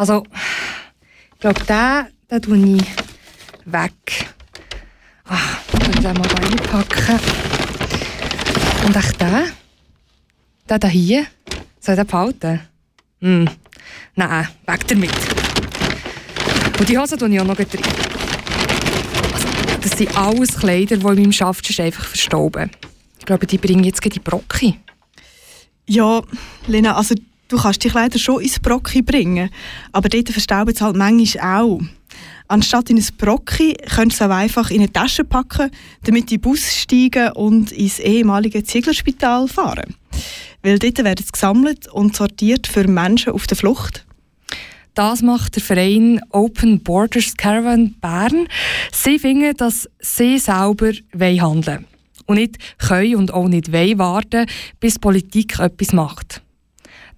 Also, ich glaube, den, den tue ich weg. Ah, ich den mal da reinpacken. Und echt den? Den da hier? Soll ich den behalten? Hm. Nein, weg damit. Und die Hose tue ich auch noch rein. Also, das sind alles Kleider, die in meinem Schaft einfach verstauben. Ich glaube, die bringen jetzt die Brocki. Ja, Lena, also du kannst die Kleider schon ins Brocki bringen, aber dort verstauben sie halt manchmal auch. Anstatt in ein Brocki könntest du es auch einfach in eine Tasche packen, damit den Bus steigen und ins ehemalige Zieglerspital fahren. Weil dort werden sie gesammelt und sortiert für Menschen auf der Flucht. Das macht der Verein Open Borders Caravan Bern. Sie finden, dass sie selber handeln wollen und nicht können und auch nicht wollen warten, bis die Politik etwas macht.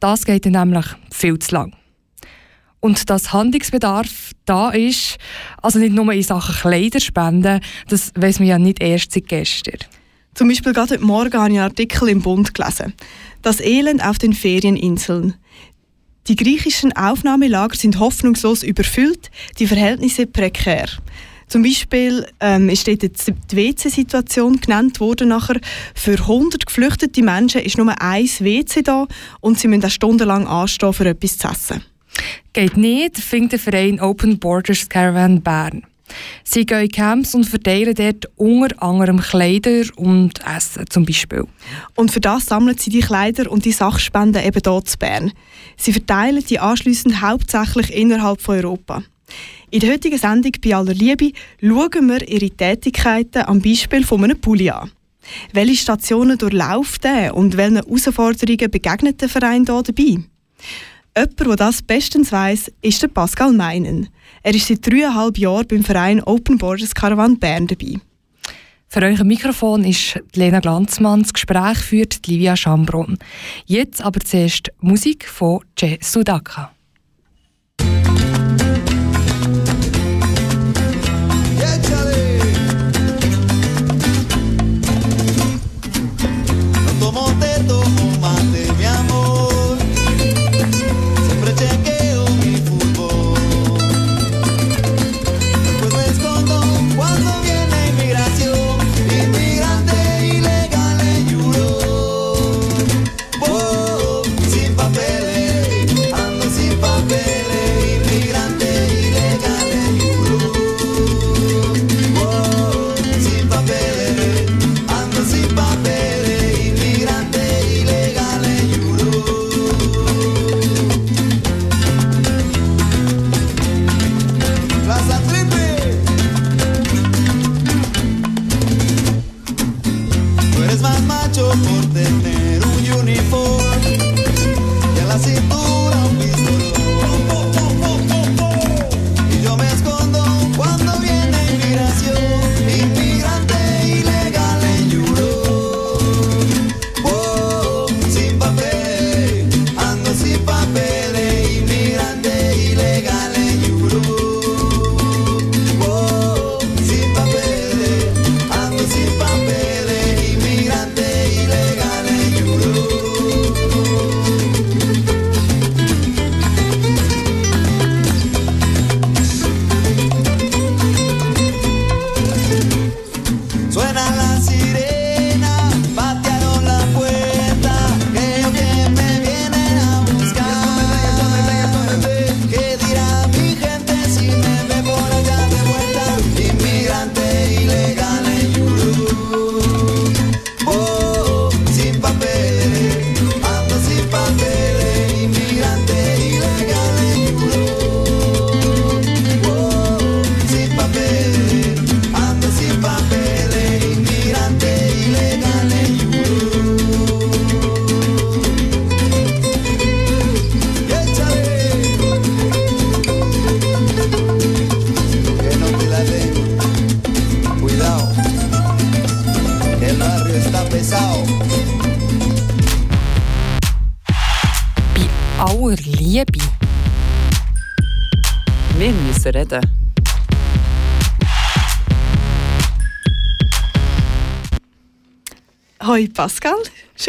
Das geht nämlich viel zu lang. Und dass Handlungsbedarf da ist, also nicht nur in Sachen Kleiderspenden, das weiß man ja nicht erst seit gestern. Zum Beispiel gerade heute Morgen habe ich einen Artikel im Bund gelesen. Das Elend auf den Ferieninseln. Die griechischen Aufnahmelager sind hoffnungslos überfüllt, die Verhältnisse prekär. Zum Beispiel ähm, ist dort die WC-Situation genannt worden. Nachher. Für 100 geflüchtete Menschen ist nur ein WC da und sie müssen auch stundenlang anstehen, für etwas zu essen. Geht nicht, findet der Verein Open Borders Caravan Bern. Sie gehen in Camps und verteilen dort unter anderem Kleider und Essen zum Beispiel. Und für das sammeln sie die Kleider und die Sachspenden eben dort zu Bern. Sie verteilen die anschliessend hauptsächlich innerhalb von Europa. In der heutigen Sendung «Bei aller Liebe» schauen wir ihre Tätigkeiten am Beispiel von einem Pulli an. Welche Stationen durchläuft er und welchen Herausforderungen begegnet der Verein hier dabei? Jemand, der das bestens weiss, ist Pascal Meinen. Er ist seit dreieinhalb Jahren beim Verein Open Borders Caravan Bern dabei. Für euer Mikrofon ist Lena Glanzmann. Das Gespräch führt Livia Schambron. Jetzt aber zuerst Musik von Jay Sudaka.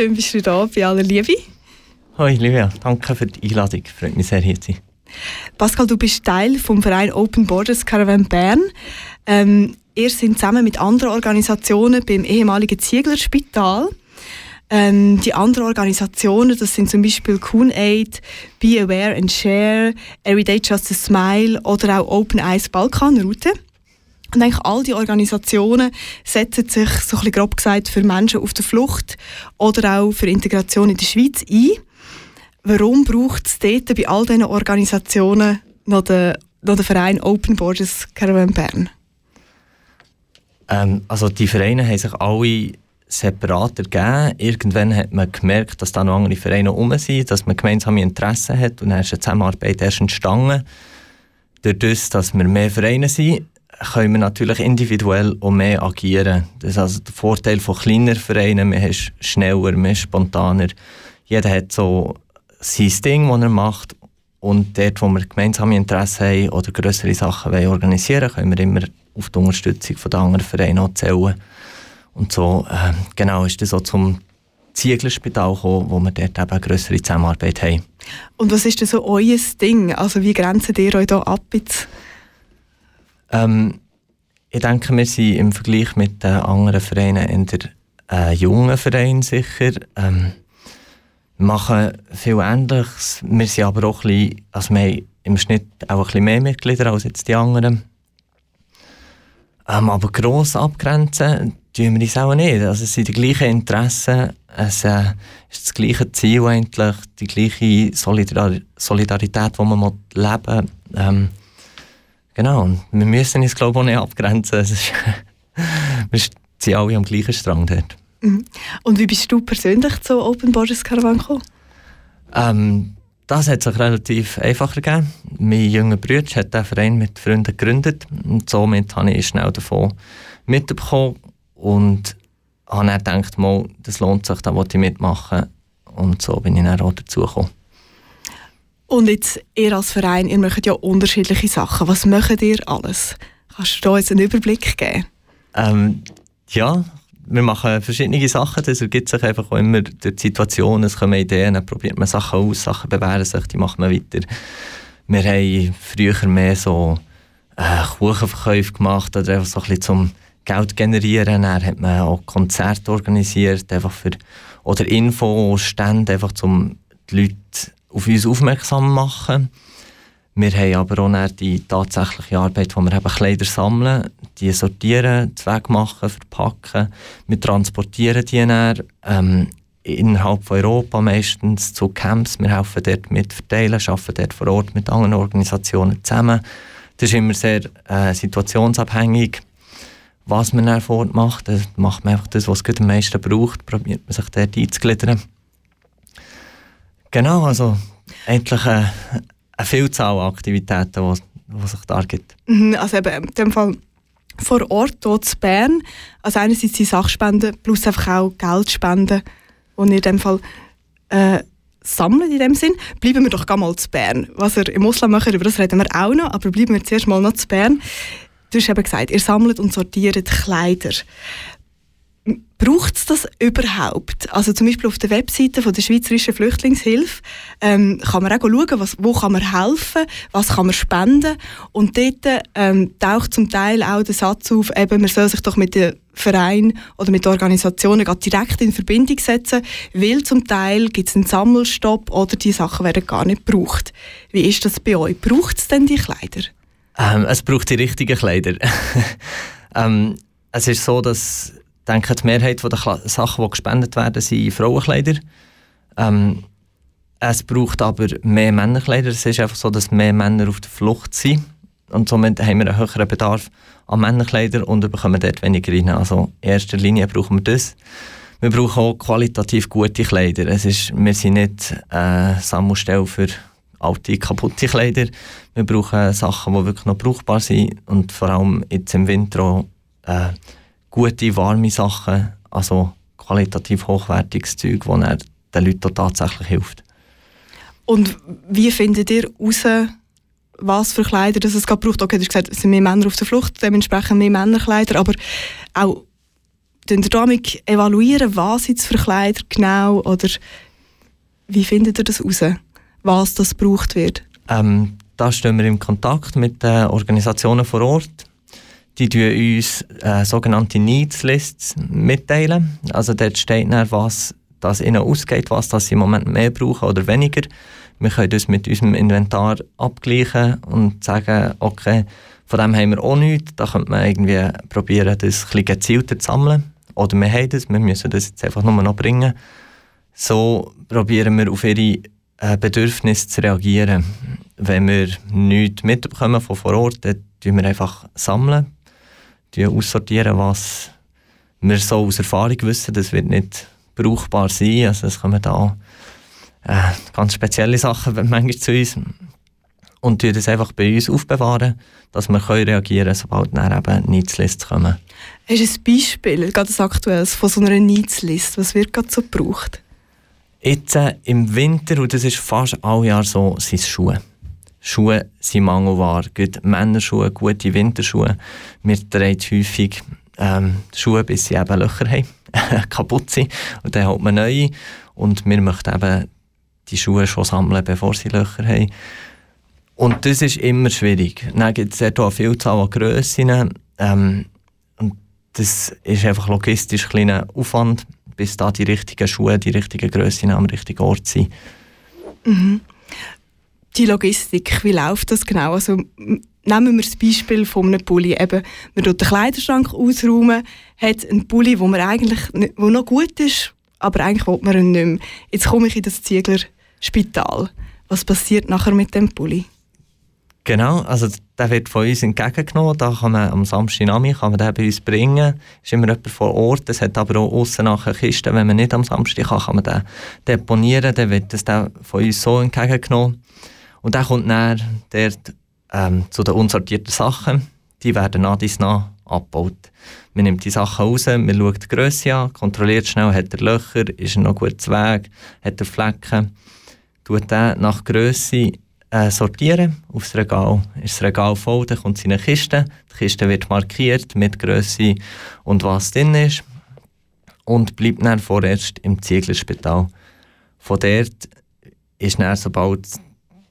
Schön bist du da bei aller Liebe. Hoi Livia, danke für die Einladung, freut mich sehr hier zu sein. Pascal, du bist Teil vom Verein Open Borders Caravan Bern. Ähm, ihr seid zusammen mit anderen Organisationen beim ehemaligen Zieglerspital. Ähm, die anderen Organisationen, das sind zum Beispiel Coon Aid, Be Aware and Share, Everyday Just a Smile oder auch Open Eyes Balkanroute. Und eigentlich all die Organisationen setzen sich, so ein bisschen grob gesagt, für Menschen auf der Flucht oder auch für Integration in der Schweiz ein. Warum braucht es dort bei all diesen Organisationen noch den, noch den Verein Open Borders Caravan Bern? Ähm, also die Vereine haben sich alle separat ergeben. Irgendwann hat man gemerkt, dass da noch andere Vereine herum sind, dass man gemeinsame Interessen hat und dann ist eine Zusammenarbeit erst entstanden. Dadurch, dass wir mehr Vereine sind, können wir natürlich individuell auch mehr agieren. Das ist also der Vorteil von kleineren Vereinen. Man ist schneller, man ist spontaner. Jeder hat so sein Ding, das er macht. Und dort, wo wir gemeinsame Interessen haben oder größere Sachen organisieren wollen, können wir immer auf die Unterstützung von den anderen Vereinen zählen. Und so äh, genau ist das so zum Zieglerspital gekommen, wo wir dort eben eine grössere Zusammenarbeit haben. Und was ist denn so euer Ding? Also wie grenzen ihr euch da ab jetzt? Ähm, ich denke, wir sind im Vergleich mit den anderen Vereinen in der äh, jungen Verein sicher. Ähm, machen viel Ähnliches. Wir sind aber auch ein bisschen, also wir haben im Schnitt auch ein bisschen mehr Mitglieder als jetzt die anderen. Ähm, aber gross abgrenzen tun wir uns auch nicht. Also es sind die gleichen Interessen, es äh, ist das gleiche Ziel eigentlich, die gleiche Solidar Solidarität, die man leben ähm, Genau, und wir müssen uns glaube ich auch nicht abgrenzen. Es ist, wir sind alle am gleichen Strang dort. Mhm. Und wie bist du persönlich zu Open Borders Caravan gekommen? Ähm, das hat sich relativ einfach gegeben. Mein junger Bruder hat den Verein mit Freunden gegründet und somit habe ich schnell davon mitbekommen und habe dann gedacht, mal, das lohnt sich, da wollte ich mitmachen und so bin ich dann auch dazugekommen. Und jetzt, ihr als Verein, ihr macht ja unterschiedliche Sachen. Was macht ihr alles? Kannst du jetzt einen Überblick geben? Ähm, ja, wir machen verschiedene Sachen. Das ergibt sich einfach auch immer durch die Situation. Es kommen Ideen, dann probiert man Sachen aus, Sachen bewähren sich, die macht man weiter. Wir haben früher mehr so äh, Kuchenverkäufe gemacht oder einfach so ein bisschen zum Geld generieren. Dann hat man auch Konzerte organisiert, einfach für, oder Infostände, einfach um die Leute auf uns aufmerksam machen. Wir haben aber auch die tatsächliche Arbeit, wo wir eben Kleider sammeln, die sortieren, Zweck machen, verpacken. Wir transportieren die dann ähm, innerhalb von Europa meistens zu Camps. Wir helfen dort mit verteilen, arbeiten dort vor Ort mit anderen Organisationen zusammen. Das ist immer sehr äh, situationsabhängig, was man dann vor Ort macht. Da macht man einfach das, was es am meisten braucht, probiert man sich dort einzugliedern. Genau, also eigentlich eine, eine Vielzahl an Aktivitäten, die sich da gibt. Mhm, also eben, in dem Fall vor Ort hier in Bern, also einerseits die Sachspenden plus einfach auch Geldspenden, die ihr in dem Fall äh, sammelt in dem Sinn. Bleiben wir doch mal zu Bern. Was ihr im Ausland macht, über das reden wir auch noch, aber bleiben wir zuerst mal noch zu Bern. Du hast eben gesagt, ihr sammelt und sortiert Kleider. Braucht es das überhaupt? Also zum Beispiel auf der Webseite von der Schweizerischen Flüchtlingshilfe ähm, kann man auch schauen, was, wo kann man helfen, was kann man spenden und dort ähm, taucht zum Teil auch der Satz auf, eben, man soll sich doch mit dem Verein oder mit Organisationen direkt in Verbindung setzen, weil zum Teil gibt es einen Sammelstopp oder die Sachen werden gar nicht gebraucht. Wie ist das bei euch? Braucht es denn die Kleider? Ähm, es braucht die richtigen Kleider. ähm, es ist so, dass denke, die Mehrheit der Sachen, die gespendet werden, sind Frauenkleider. Ähm, es braucht aber mehr Männerkleider. Es ist einfach so, dass mehr Männer auf der Flucht sind. Und somit haben wir einen höheren Bedarf an Männerkleidern und bekommen dort weniger rein. Also in erster Linie brauchen wir das. Wir brauchen auch qualitativ gute Kleider. Es ist, wir sind nicht eine Sammelstelle für alte, kaputte Kleider. Wir brauchen Sachen, die wirklich noch brauchbar sind und vor allem jetzt im Winter auch äh, gute, warme Sachen, also qualitativ hochwertiges Zeug, das den Leuten tatsächlich hilft. Und wie findet ihr heraus, was für Kleider das es gerade braucht? Okay, du hast gesagt, es sind mehr Männer auf der Flucht, dementsprechend mehr Männerkleider, aber auch ihr damit evaluieren, was jetzt für Kleider genau oder wie findet ihr das heraus, was das gebraucht wird? Ähm, da stehen wir im Kontakt mit den Organisationen vor Ort. Die teilen uns äh, sogenannte Needs Lists mitteilen. Also dort steht dann, was das ihnen ausgeht, was das sie im Moment mehr brauchen oder weniger. Wir können das mit unserem Inventar abgleichen und sagen, okay, von dem haben wir auch nichts. Da könnte man irgendwie probieren, das ein gezielter zu sammeln. Oder wir haben das, wir müssen das jetzt einfach nur noch bringen. So probieren wir auf ihre äh, Bedürfnisse zu reagieren. Wenn wir nichts mitbekommen von vor Ort, dann sammeln wir einfach sammeln, aussortieren, was wir so aus Erfahrung wissen. Das wird nicht brauchbar sein. Also es kommen da äh, ganz spezielle Sachen manchmal zu uns und wir das einfach bei uns aufbewahren, dass wir können reagieren können, sobald dann eben Needs-Lists kommen. Hast du ein Beispiel, ein aktuelles, von so einer Needs-List? Was wird gerade so gebraucht? Jetzt äh, im Winter, und das ist fast alle Jahr so, sind Schuhe. Schuhe sind Mangelware. Gute Männerschuhe, gute Winterschuhe. Wir tragen häufig ähm, Schuhe, bis sie eben Löcher haben, kaputt sind. Und dann holt man neue. Und wir möchten eben die Schuhe schon sammeln, bevor sie Löcher haben. Und das ist immer schwierig. Dann gibt es dort auch eine Vielzahl an Grössen. Ähm, und das ist einfach logistisch ein kleiner Aufwand, bis da die richtigen Schuhe, die richtigen Grössen am richtigen Ort sind. Mhm. Die Logistik, wie läuft das genau? Also, nehmen wir das Beispiel von einem Pulli. Eben, man tut den Kleiderschrank ausräumen, hat einen Pulli, wo man eigentlich wo noch gut ist, aber eigentlich will man ihn nicht mehr. Jetzt komme ich in das Zieglerspital. Was passiert nachher mit dem Pulli? Genau, also der wird von uns entgegengenommen. Da kann man am Samstagnachmittag kann den bei uns bringen. Es ist immer jemand vor Ort. Es hat aber auch außen nachher Kisten. Wenn man nicht am Samstag kann, kann man den deponieren. Dann wird das von uns so entgegengenommen. Und dann kommt dann dort ähm, zu den unsortierten Sachen. Die werden nach dies nach abgebaut. Man nimmt die Sachen raus, man schaut die Grösse an, kontrolliert schnell, hat er Löcher, ist er noch gut Weg, hat er Flecken. Tut den nach Grösse äh, sortieren aufs Regal. Ist das Regal voll, dann kommt es in eine Kiste. Die Kiste wird markiert mit Größe und was drin ist und bleibt dann vorerst im Zieglerspital. Von dort ist dann, sobald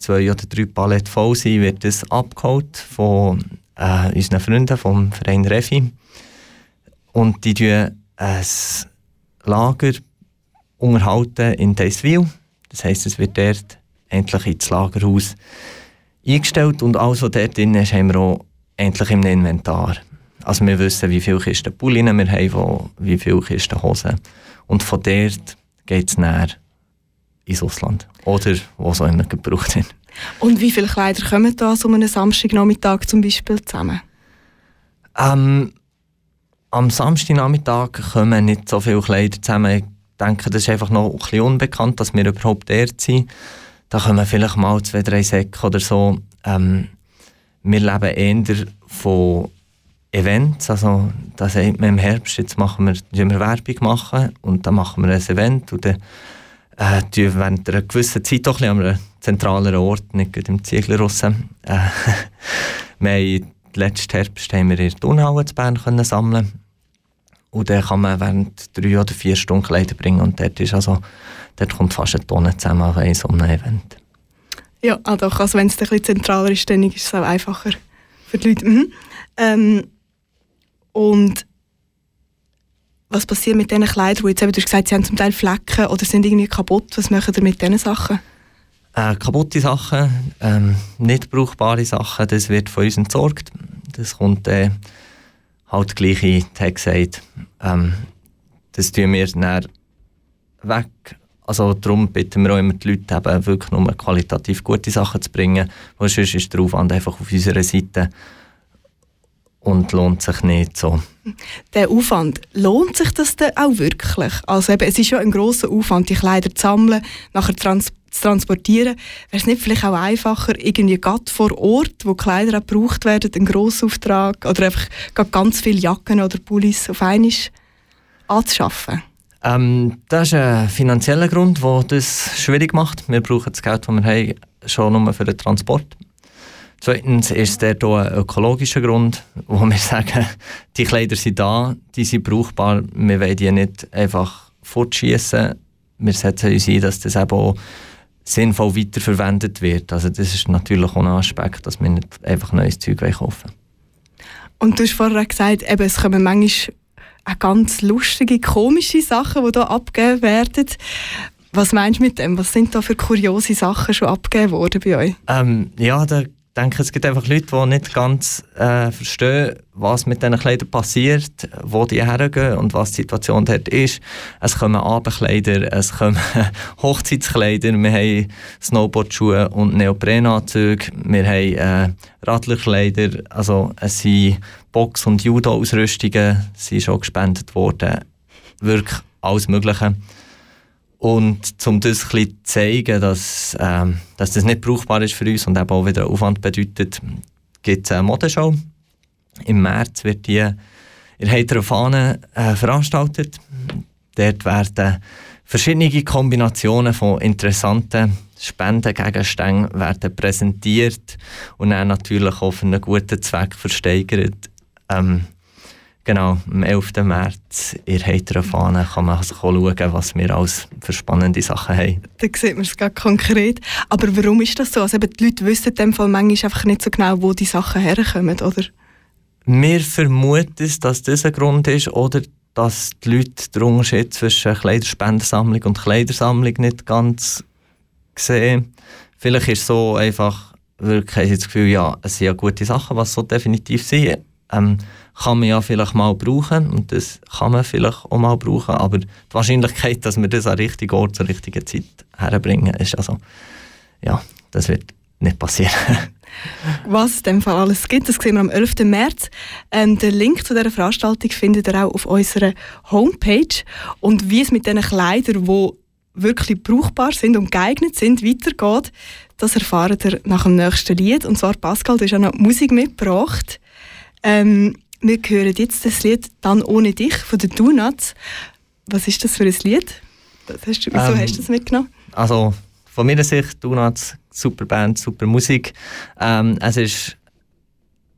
zwei oder drei Paletten voll sind, wird es abgeholt von äh, unseren Freunden vom Verein Refi. Und die tun ein Lager unterhalten in Deiswil. Das heisst, es wird dort endlich ins Lagerhaus eingestellt und alles, was dort drin ist, haben wir auch endlich im Inventar. Also wir wissen, wie viele Kisten Pullen wir haben, wie viele Kisten Hosen. Und von dort geht es näher ins Ausland. Oder wo es auch immer gebraucht wird. Und wie viele Kleider kommen da so einem Samstagnachmittag zum Beispiel zusammen? Ähm, am Samstagnachmittag kommen nicht so viele Kleider zusammen. Ich denke, das ist einfach noch ein bisschen unbekannt, dass wir überhaupt dort sind. Da kommen vielleicht mal zwei, drei Säcke oder so. Ähm, wir leben eher von Events, also da sagt man im Herbst, jetzt machen wir, wir Werbung machen und dann machen wir ein Event und dann äh, während einer gewissen Zeit doch ein an einem zentraleren Ort, nicht im Zieglerruss. Äh, wir haben letzten Herbst haben wir in der Turnhalle zu Bern können sammeln und dann kann man während drei oder vier Stunden Kleider bringen und dort ist also dort kommt fast eine Tonne zusammen bei so einem Event. Ja, ah doch, also wenn es ein bisschen zentraler ist, dann ist es auch einfacher für die Leute. Mhm. Ähm, und was passiert mit diesen Kleidern, wo jetzt eben, du hast gesagt, sie haben zum Teil Flecken oder sind irgendwie kaputt. Was machen ihr mit diesen Sachen? Äh, kaputte Sachen, ähm, nicht brauchbare Sachen, das wird von uns entsorgt. Das kommt äh, halt gleich in die. Ähm, das tun wir dann weg also darum bitten wir auch immer die Leute, eben wirklich nur qualitativ gute Sachen zu bringen, weil sonst ist der Aufwand einfach auf unserer Seite und lohnt sich nicht so. Der Aufwand, lohnt sich das denn auch wirklich? Also eben, es ist ja ein grosser Aufwand, die Kleider zu sammeln, nachher trans zu transportieren. Wäre es nicht vielleicht auch einfacher, irgendwie gerade vor Ort, wo Kleider auch gebraucht werden, einen Grossauftrag oder einfach ganz viele Jacken oder Pullis auf einmal anzuschaffen? Ähm, das ist ein finanzieller Grund, der das schwierig macht. Wir brauchen das Geld, das wir haben, schon nur für den Transport. Zweitens ist der hier ein ökologischer Grund, wo wir sagen, die Kleider sind da, die sind brauchbar, wir wollen die nicht einfach fortschießen. Wir setzen uns ein, dass das eben auch sinnvoll weiterverwendet wird. Also das ist natürlich auch ein Aspekt, dass wir nicht einfach neues Zeug kaufen Und du hast vorher gesagt, eben, es kommen manchmal auch ganz lustige, komische Sachen, die hier abgegeben werden. Was meinst du mit dem? Was sind da für kuriose Sachen schon abgegeben worden bei euch? Ähm, ja, da denke, es gibt einfach Leute, die nicht ganz äh, verstehen, was mit diesen Kleidern passiert, wo die hergehen und was die Situation dort ist. Es kommen Abendkleider, es kommen Hochzeitskleider, wir haben Snowboardschuhe und Neoprenanzüge, wir haben äh, Radlerkleider, also es sind Box- und Judo-Ausrüstungen sind schon gespendet worden. Wirklich alles Mögliche. Und um das ein zu zeigen, dass, ähm, dass das nicht brauchbar ist für uns und eben auch wieder Aufwand bedeutet, gibt es eine Modeshow. Im März wird die in heiterer Fahne äh, veranstaltet. Dort werden verschiedene Kombinationen von interessanten Spendengegenständen werden präsentiert und dann natürlich auch für einen guten Zweck versteigert. Ähm, Genau, am 11. März in der heiteren Fahne kann man also schauen, was wir alles für spannende Sachen haben. Da sieht man es ganz konkret. Aber warum ist das so? Also eben die Leute wissen in dem Fall manchmal einfach nicht so genau, wo die Sachen herkommen, oder? Wir vermuten, dass das ein Grund ist oder dass die Leute den Unterschied zwischen Kleiderspendensammlung und Kleidersammlung nicht ganz sehen. Vielleicht ist es so einfach, wirklich das Gefühl, ja, es sind ja gute Sachen, was so definitiv sind. Ähm, kann man ja vielleicht mal brauchen und das kann man vielleicht auch mal brauchen, aber die Wahrscheinlichkeit, dass wir das an richtigen Ort zur richtigen Zeit herbringen, ist also, ja, das wird nicht passieren. Was es in dem Fall alles gibt, das sehen wir am 11. März. Ähm, den Link zu dieser Veranstaltung findet ihr auch auf unserer Homepage. Und wie es mit diesen Kleidern, die wirklich brauchbar sind und geeignet sind, weitergeht, das erfahrt ihr nach dem nächsten Lied. Und zwar, Pascal, du hast auch noch Musik mitgebracht. Ähm, wir hören jetzt das Lied «Dann ohne dich» von den Donuts. Was ist das für ein Lied? Hast du, wieso ähm, hast du das mitgenommen? Also von meiner Sicht Donuts, super Band, super Musik. Ähm, es ist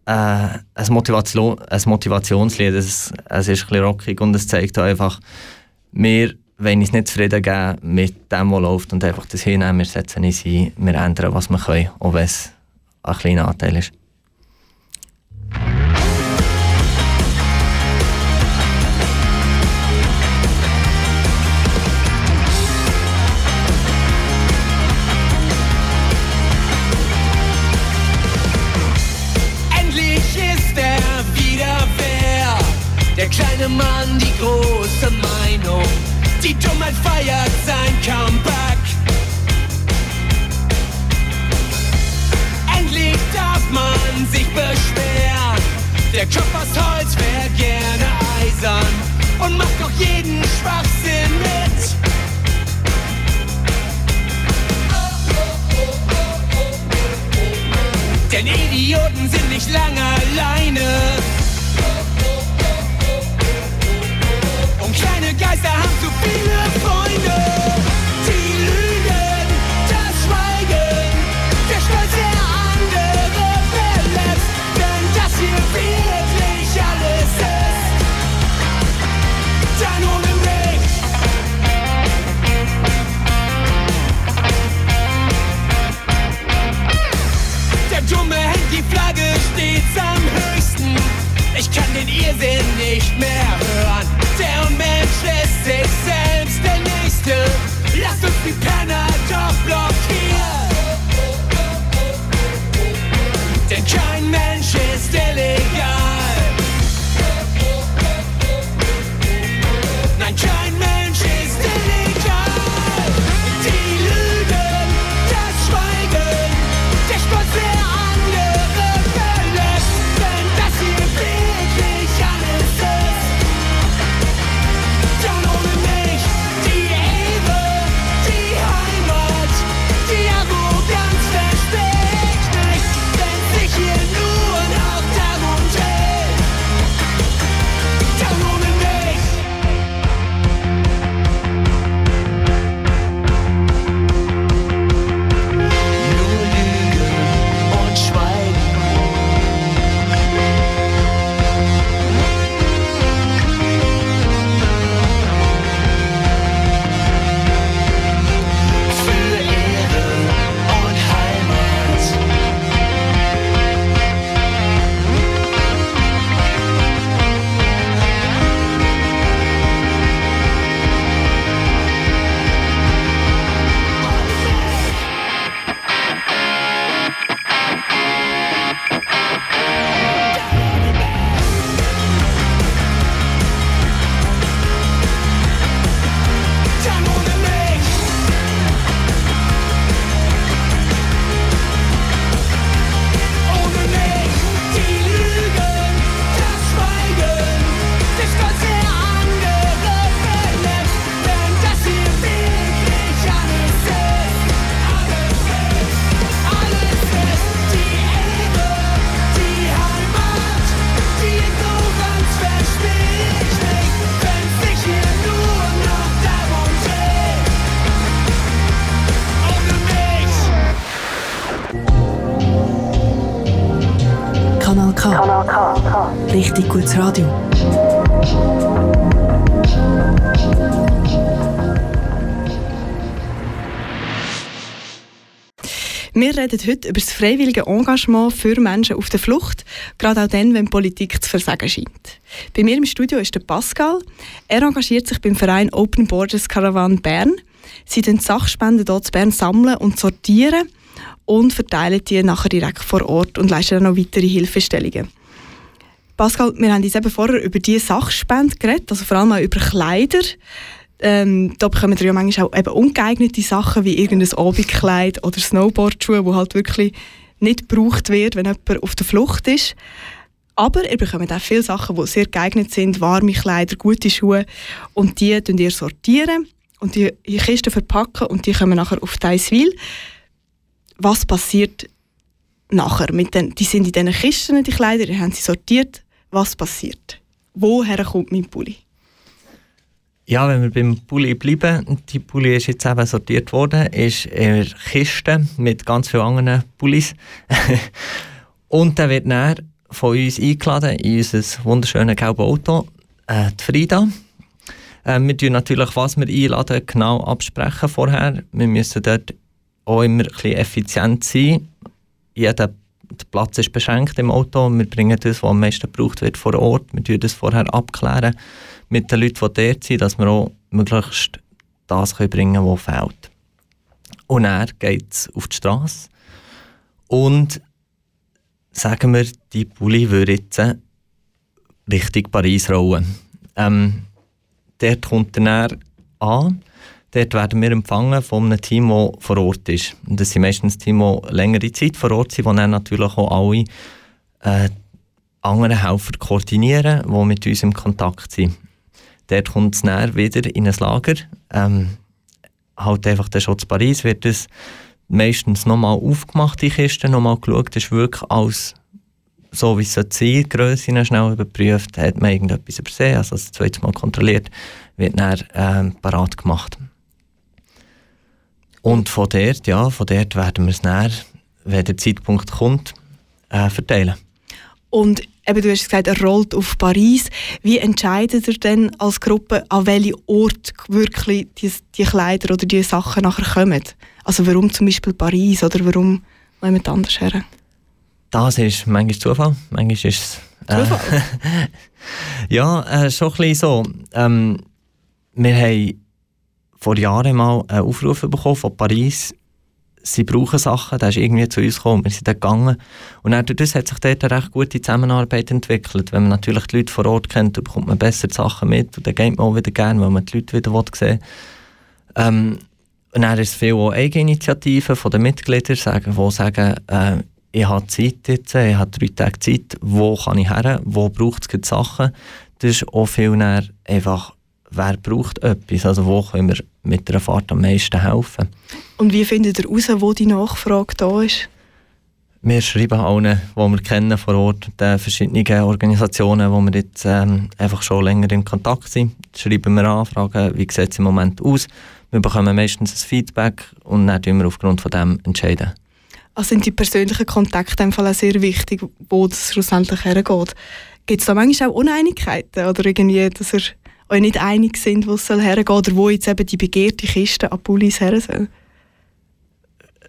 äh, ein, Motivation, ein Motivationslied. Es, es ist ein bisschen rockig und es zeigt einfach, wir wenn ich nicht zufrieden geben mit dem, was läuft und einfach das hinnehmen, wir setzen uns ein, wir ändern, was wir können, auch wenn es ein kleiner Anteil ist. Der Kopf aus Holz wäre gerne eisern und macht doch jeden Schwachsinn mit. Denn Idioten sind nicht lange alleine. Kleine Geister haben zu viele Freunde. will nicht mehr hören. Der Mensch ist sich selbst der Nächste. Lasst uns die Perle Gutes Radio. Wir reden heute über das freiwillige Engagement für Menschen auf der Flucht, gerade auch dann, wenn Politik zu versagen scheint. Bei mir im Studio ist der Pascal. Er engagiert sich beim Verein Open Borders Caravan Bern. Sie sammeln Sachspenden hier in Bern sammeln und sortieren und verteilen die nachher direkt vor Ort und leisten dann noch weitere Hilfestellungen. Pascal, wir haben uns eben vorher über diese Sachspende geredet, also vor allem auch über Kleider. Ähm, da bekommen wir ja manchmal auch eben ungeeignete Sachen wie irgendein Abendkleid oder Snowboardschuhe, die halt wirklich nicht gebraucht wird, wenn jemand auf der Flucht ist. Aber ihr bekommt auch viele Sachen, die sehr geeignet sind, warme Kleider, gute Schuhe und die sortieren ihr sortieren und die in Kisten verpacken und die kommen nachher auf Deiswil. Was passiert nachher? Mit den, die sind in diesen Kisten, die Kleider, ihr habt sie sortiert. Was passiert? Woher kommt mein Pulli? Ja, wenn wir beim Pulli bleiben, die Pulli ist jetzt eben sortiert worden, ist in einer Kiste mit ganz vielen anderen Pullis. und der wird dann von uns eingeladen in unser wunderschönes gelbes Auto, äh, die Frida. Äh, wir tun natürlich, was wir einladen, genau absprechen vorher. Wir müssen dort auch immer ein bisschen effizient sein. Jeder der Platz ist beschränkt im Auto. Wir bringen das, was am meisten gebraucht wird, vor Ort. Wir tun das vorher abklären mit den Leuten, die dort sind, dass wir auch möglichst das bringen können, was fehlt. Und er geht auf die Straße und sagen wir, die Pulli würde jetzt Richtung Paris rollen. Ähm, dort kommt er an. Dort werden wir empfangen von einem Team, das vor Ort ist. Und das sind meistens Teams, die längere Zeit vor Ort sind, die dann natürlich auch alle äh, anderen Helfer koordinieren, die mit uns im Kontakt sind. Dort kommt es näher wieder in ein Lager. Ähm, halt einfach der schon zu Paris wird es meistens nochmal aufgemacht, die Kiste, nochmal geschaut, das ist wirklich alles so wie es sein soll, schnell überprüft, hat man irgendetwas übersehen, also das zweite Mal kontrolliert, wird dann ähm, parat gemacht. Und von dort, ja, von dort werden wir es dann, wenn der Zeitpunkt kommt, äh, verteilen. Und eben, du hast gesagt, er rollt auf Paris. Wie entscheidet er denn als Gruppe, an welchen Ort wirklich die, die Kleider oder die Sachen nachher kommen? Also warum zum Beispiel Paris oder warum jemand anders her? Das ist manchmal Zufall, manchmal ist es... Äh, Zufall? ja, äh, schon ein bisschen so. Ähm, wir haben vor Jahren mal einen Aufruf bekommen von Paris, sie brauchen Sachen, der ist irgendwie zu uns gekommen, wir sind dann gegangen. Und dann das hat sich dort eine recht gute Zusammenarbeit entwickelt. Wenn man natürlich die Leute vor Ort kennt, dann bekommt man besser die Sachen mit und dann geht man auch wieder gerne, weil man die Leute wieder sehen will. Ähm, und dann ist es viel auch Eigeninitiativen von den Mitgliedern, sagen, die sagen, äh, ich habe Zeit jetzt, ich habe drei Tage Zeit, wo kann ich her, wo braucht es Sachen. Das ist auch viel einfach wer braucht etwas, also wo können wir mit der Fahrt am meisten helfen. Und wie findet ihr heraus, wo die Nachfrage da ist? Wir schreiben allen, die wir kennen vor Ort, den verschiedenen Organisationen, wo wir jetzt ähm, einfach schon länger in Kontakt sind, schreiben wir an, fragen, wie sieht es im Moment aus. Wir bekommen meistens ein Feedback und dann entscheiden wir aufgrund von dem entscheiden. Also sind die persönlichen Kontakte in Fall auch sehr wichtig, wo das schlussendlich hergeht. Gibt es da manchmal auch Uneinigkeiten oder irgendwie, dass er euch nicht einig sind, wo es hergehen soll oder wo jetzt eben die begehrte Kiste an Pullis her soll?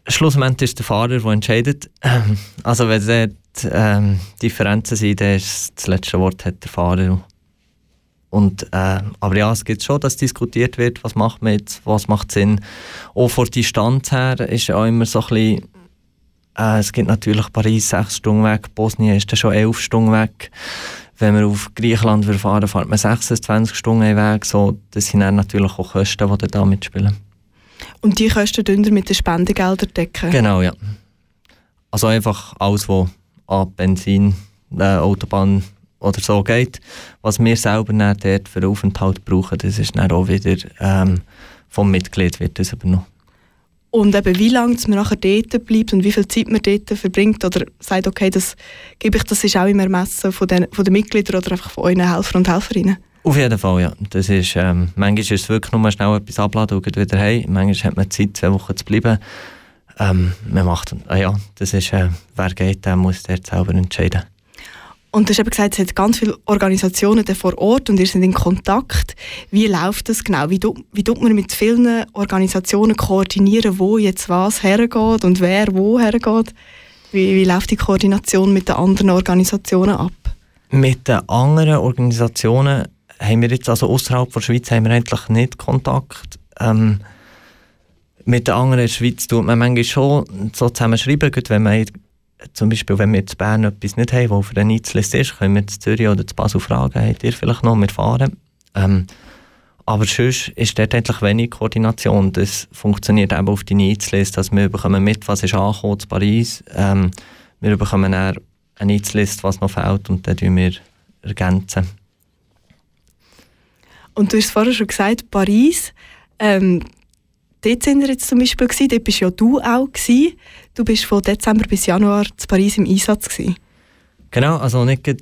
Schlussendlich ist der Fahrer, der entscheidet. Also wenn es ähm, Differenzen sind, dann ist das letzte Wort hat der Fahrer. Und, äh, aber ja, es gibt schon, dass diskutiert wird, was macht man jetzt, was macht Sinn. Auch von Distanz her ist auch immer so ein bisschen, äh, es gibt natürlich Paris sechs Stunden weg, Bosnien ist dann schon elf Stunden weg wenn wir auf Griechenland fahren, fährt man 26 Stunden Weg. So, das sind dann natürlich auch Kosten, die da mitspielen. Und die Kosten dünner mit den Spendengeldern decken? Genau, ja. Also einfach alles, was an Benzin, äh, Autobahn oder so geht. Was wir selber dann dort für Aufenthalt brauchen, das ist dann auch wieder ähm, vom Mitglied wird das übernommen. Und eben, wie lange man nachher dort bleibt und wie viel Zeit man dort verbringt oder sagt, okay, das gebe ich, das ist auch im Ermessen von den, von den Mitgliedern oder einfach von euren Helfer und Helferinnen? Auf jeden Fall, ja. Das ist, ähm, manchmal ist es wirklich nur schnell etwas abladen und wieder heim. Manchmal hat man Zeit, zwei Wochen zu bleiben. Ähm, man macht, ah ja, das ist, äh, wer geht, der muss dort selber entscheiden. Und du hast eben gesagt, es hat ganz viele Organisationen vor Ort und ihr seid in Kontakt. Wie läuft das genau? Wie, tut- wie tut man mit vielen Organisationen koordinieren, wo jetzt was hergeht und wer wo hergeht? Wie, wie läuft die Koordination mit den anderen Organisationen ab? Mit den anderen Organisationen haben wir jetzt, also außerhalb der Schweiz, haben wir eigentlich nicht Kontakt. Ähm, mit den anderen in der Schweiz tut man manchmal schon so zusammen schreiben, wenn man zum Beispiel, wenn wir in Bern etwas nicht haben, was auf der Needs-Liste ist, können wir zu Zürich oder zu Basel fragen, habt ihr vielleicht noch, wir fahren. Ähm, aber sonst ist dort eigentlich wenig Koordination. Das funktioniert eben auf die Needs-Liste, dass wir bekommen mit, was ist angekommen zu Paris. Ähm, wir bekommen dann eine Needs-Liste, was noch fehlt und dann wir ergänzen. Und du hast vorher schon gesagt, Paris. Ähm, dort sind wir jetzt zum Beispiel gewesen, dort bist ja du auch gewesen. Du bist von Dezember bis Januar zu Paris im Einsatz gewesen. Genau, also nicht äh,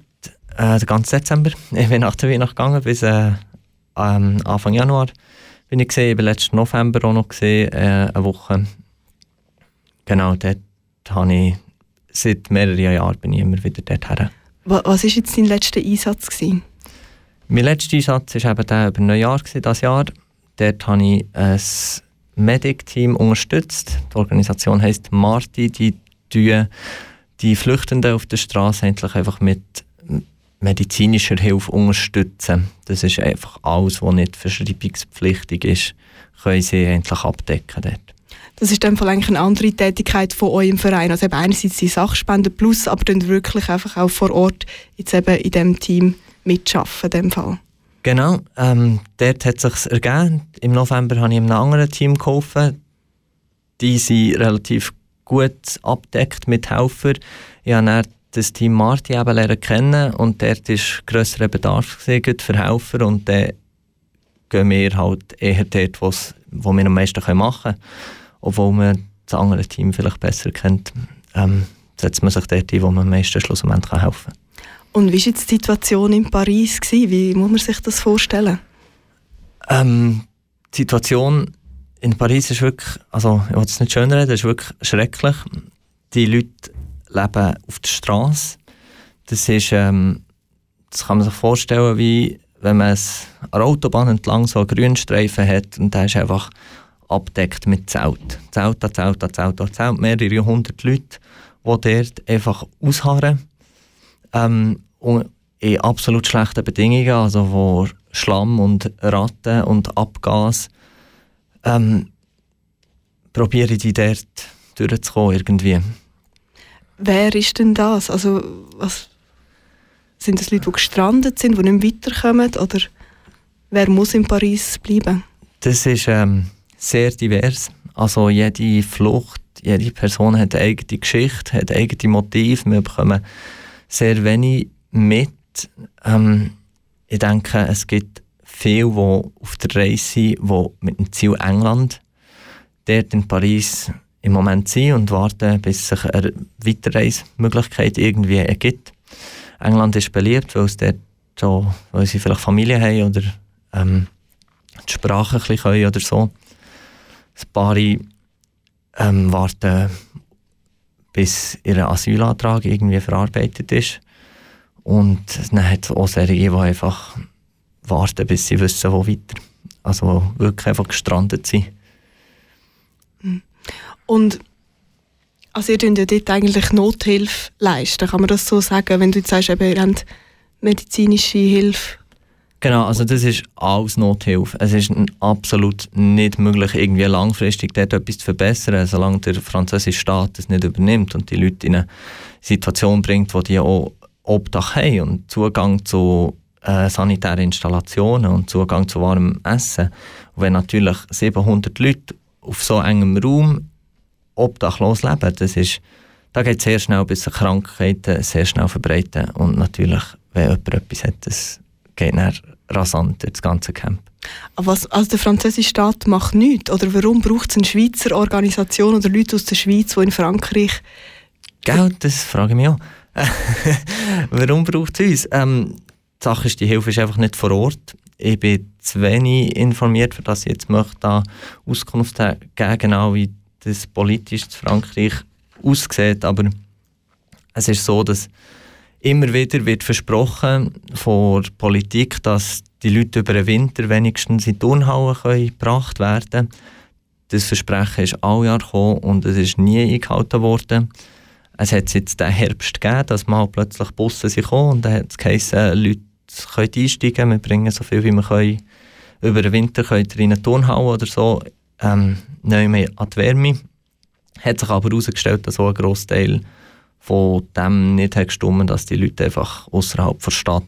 den ganzen Dezember. Ich bin nach der Weihnacht gegangen bis äh, ähm, Anfang Januar. Bin ich gesehen, ich bin letzten November auch noch gesehen, äh, eine Woche. Genau, dort habe ich seit mehreren Jahren bin ich immer wieder dort her. Was war jetzt dein letzter Einsatz? Gewesen? Mein letzter Einsatz war eben der über Neujahr, gewesen, das Jahr. Dort habe ich ein Medic-Team unterstützt. Die Organisation heisst Marti. Die tun die Flüchtenden auf der Straße eigentlich einfach mit medizinischer Hilfe unterstützen. Das ist einfach alles, was nicht verschreibungspflichtig ist, können sie eigentlich abdecken dort. Das ist Fall eigentlich eine andere Tätigkeit von eurem Verein. Also eben einerseits die Sachspenden plus, aber dann wirklich einfach auch vor Ort jetzt eben in diesem Team mitschaffen in dem Fall. Genau, ähm, dort hat es sich ergeben. Im November habe ich einem anderen Team geholfen. Die sind relativ gut abdeckt mit Helfern. Ich habe dann das Team Marti eben lernen kennen und dort war grösserer Bedarf für Helfer und dann gehen wir halt eher dort, wo wir am meisten machen können. Obwohl man das andere Team vielleicht besser kennt, ähm, setzt man sich dort ein, wo man am meisten schlussendlich helfen kann. Und wie war jetzt die Situation in Paris? Gewesen? Wie muss man sich das vorstellen? Ähm, die Situation in Paris ist wirklich, also ich will es nicht schön reden, ist wirklich schrecklich. Die Leute leben auf der Straße. Das ist, ähm, das kann man sich vorstellen, wie wenn man der Autobahn entlang so einen Grünstreifen hat und der ist einfach abdeckt mit Zelt. Zelt Zelt Zelt an Zelt. Mehrere hundert Leute, die dort einfach ausharren. Ähm, in absolut schlechten Bedingungen, also wo Schlamm und Ratten und Abgas, ähm, probiere die dort durchzukommen irgendwie. Wer ist denn das? Also was, sind das Leute, die gestrandet sind, die nicht weiterkommen? Oder wer muss in Paris bleiben? Das ist ähm, sehr divers. Also jede Flucht, jede Person hat eine eigene Geschichte, hat eigene Motive. Wir bekommen sehr wenig mit. Ähm, ich denke, es gibt viele, die auf der Reise sind, die mit dem Ziel England dort in Paris im Moment sind und warten, bis sich eine Weiterreisemöglichkeit irgendwie ergibt. England ist beliebt, weil, es dort schon, weil sie vielleicht Familie haben oder ähm, die Sprache ein bisschen können oder so. Ein paar ähm, warten, bis ihr Asylantrag irgendwie verarbeitet ist. Und dann hat es auch solche, die einfach warten, bis sie wissen, wo weiter. Also wirklich einfach gestrandet sind. Und also ihr könnt ja dort eigentlich Nothilfe leisten, kann man das so sagen, wenn du jetzt sagst, eben, ihr habt medizinische Hilfe. Genau, also das ist alles Nothilfe. Es ist absolut nicht möglich, irgendwie langfristig dort etwas zu verbessern, solange der französische Staat das nicht übernimmt und die Leute in eine Situation bringt, wo die auch Obdach haben und Zugang zu äh, sanitären Installationen und Zugang zu warmem Essen. Und wenn natürlich 700 Leute auf so engem Raum obdachlos leben, das ist, da geht es sehr schnell, bis Krankheiten sehr schnell verbreiten. Und natürlich, wenn jemand etwas hat, das geht dann rasant durch das ganze Camp. Was, also der französische Staat macht nichts. Oder warum braucht es eine Schweizer Organisation oder Leute aus der Schweiz, die in Frankreich... Gell, das frage ich mich auch. Warum braucht es uns? Ähm, die Sache ist, die Hilfe ist einfach nicht vor Ort. Ich bin zu wenig informiert, für das ich jetzt möchte da Auskunft geben, genau wie das politisch in Frankreich aussieht. Aber es ist so, dass immer wieder wird versprochen von der Politik, dass die Leute über den Winter wenigstens in die gebracht werden können. Das Versprechen ist all Jahr gekommen und es ist nie eingehalten worden. Es hat jetzt den Herbst gegeben, dass mal plötzlich Busse sind und dann hat es geheißen, Leute können einsteigen, wir bringen so viel wie wir können. Über den Winter könnt ihr in eine Turnhalle oder so ähm, neu mehr an die Wärme. Hat sich aber herausgestellt, dass auch ein Großteil von dem nicht hat gestimmt, dass die Leute einfach außerhalb der Stadt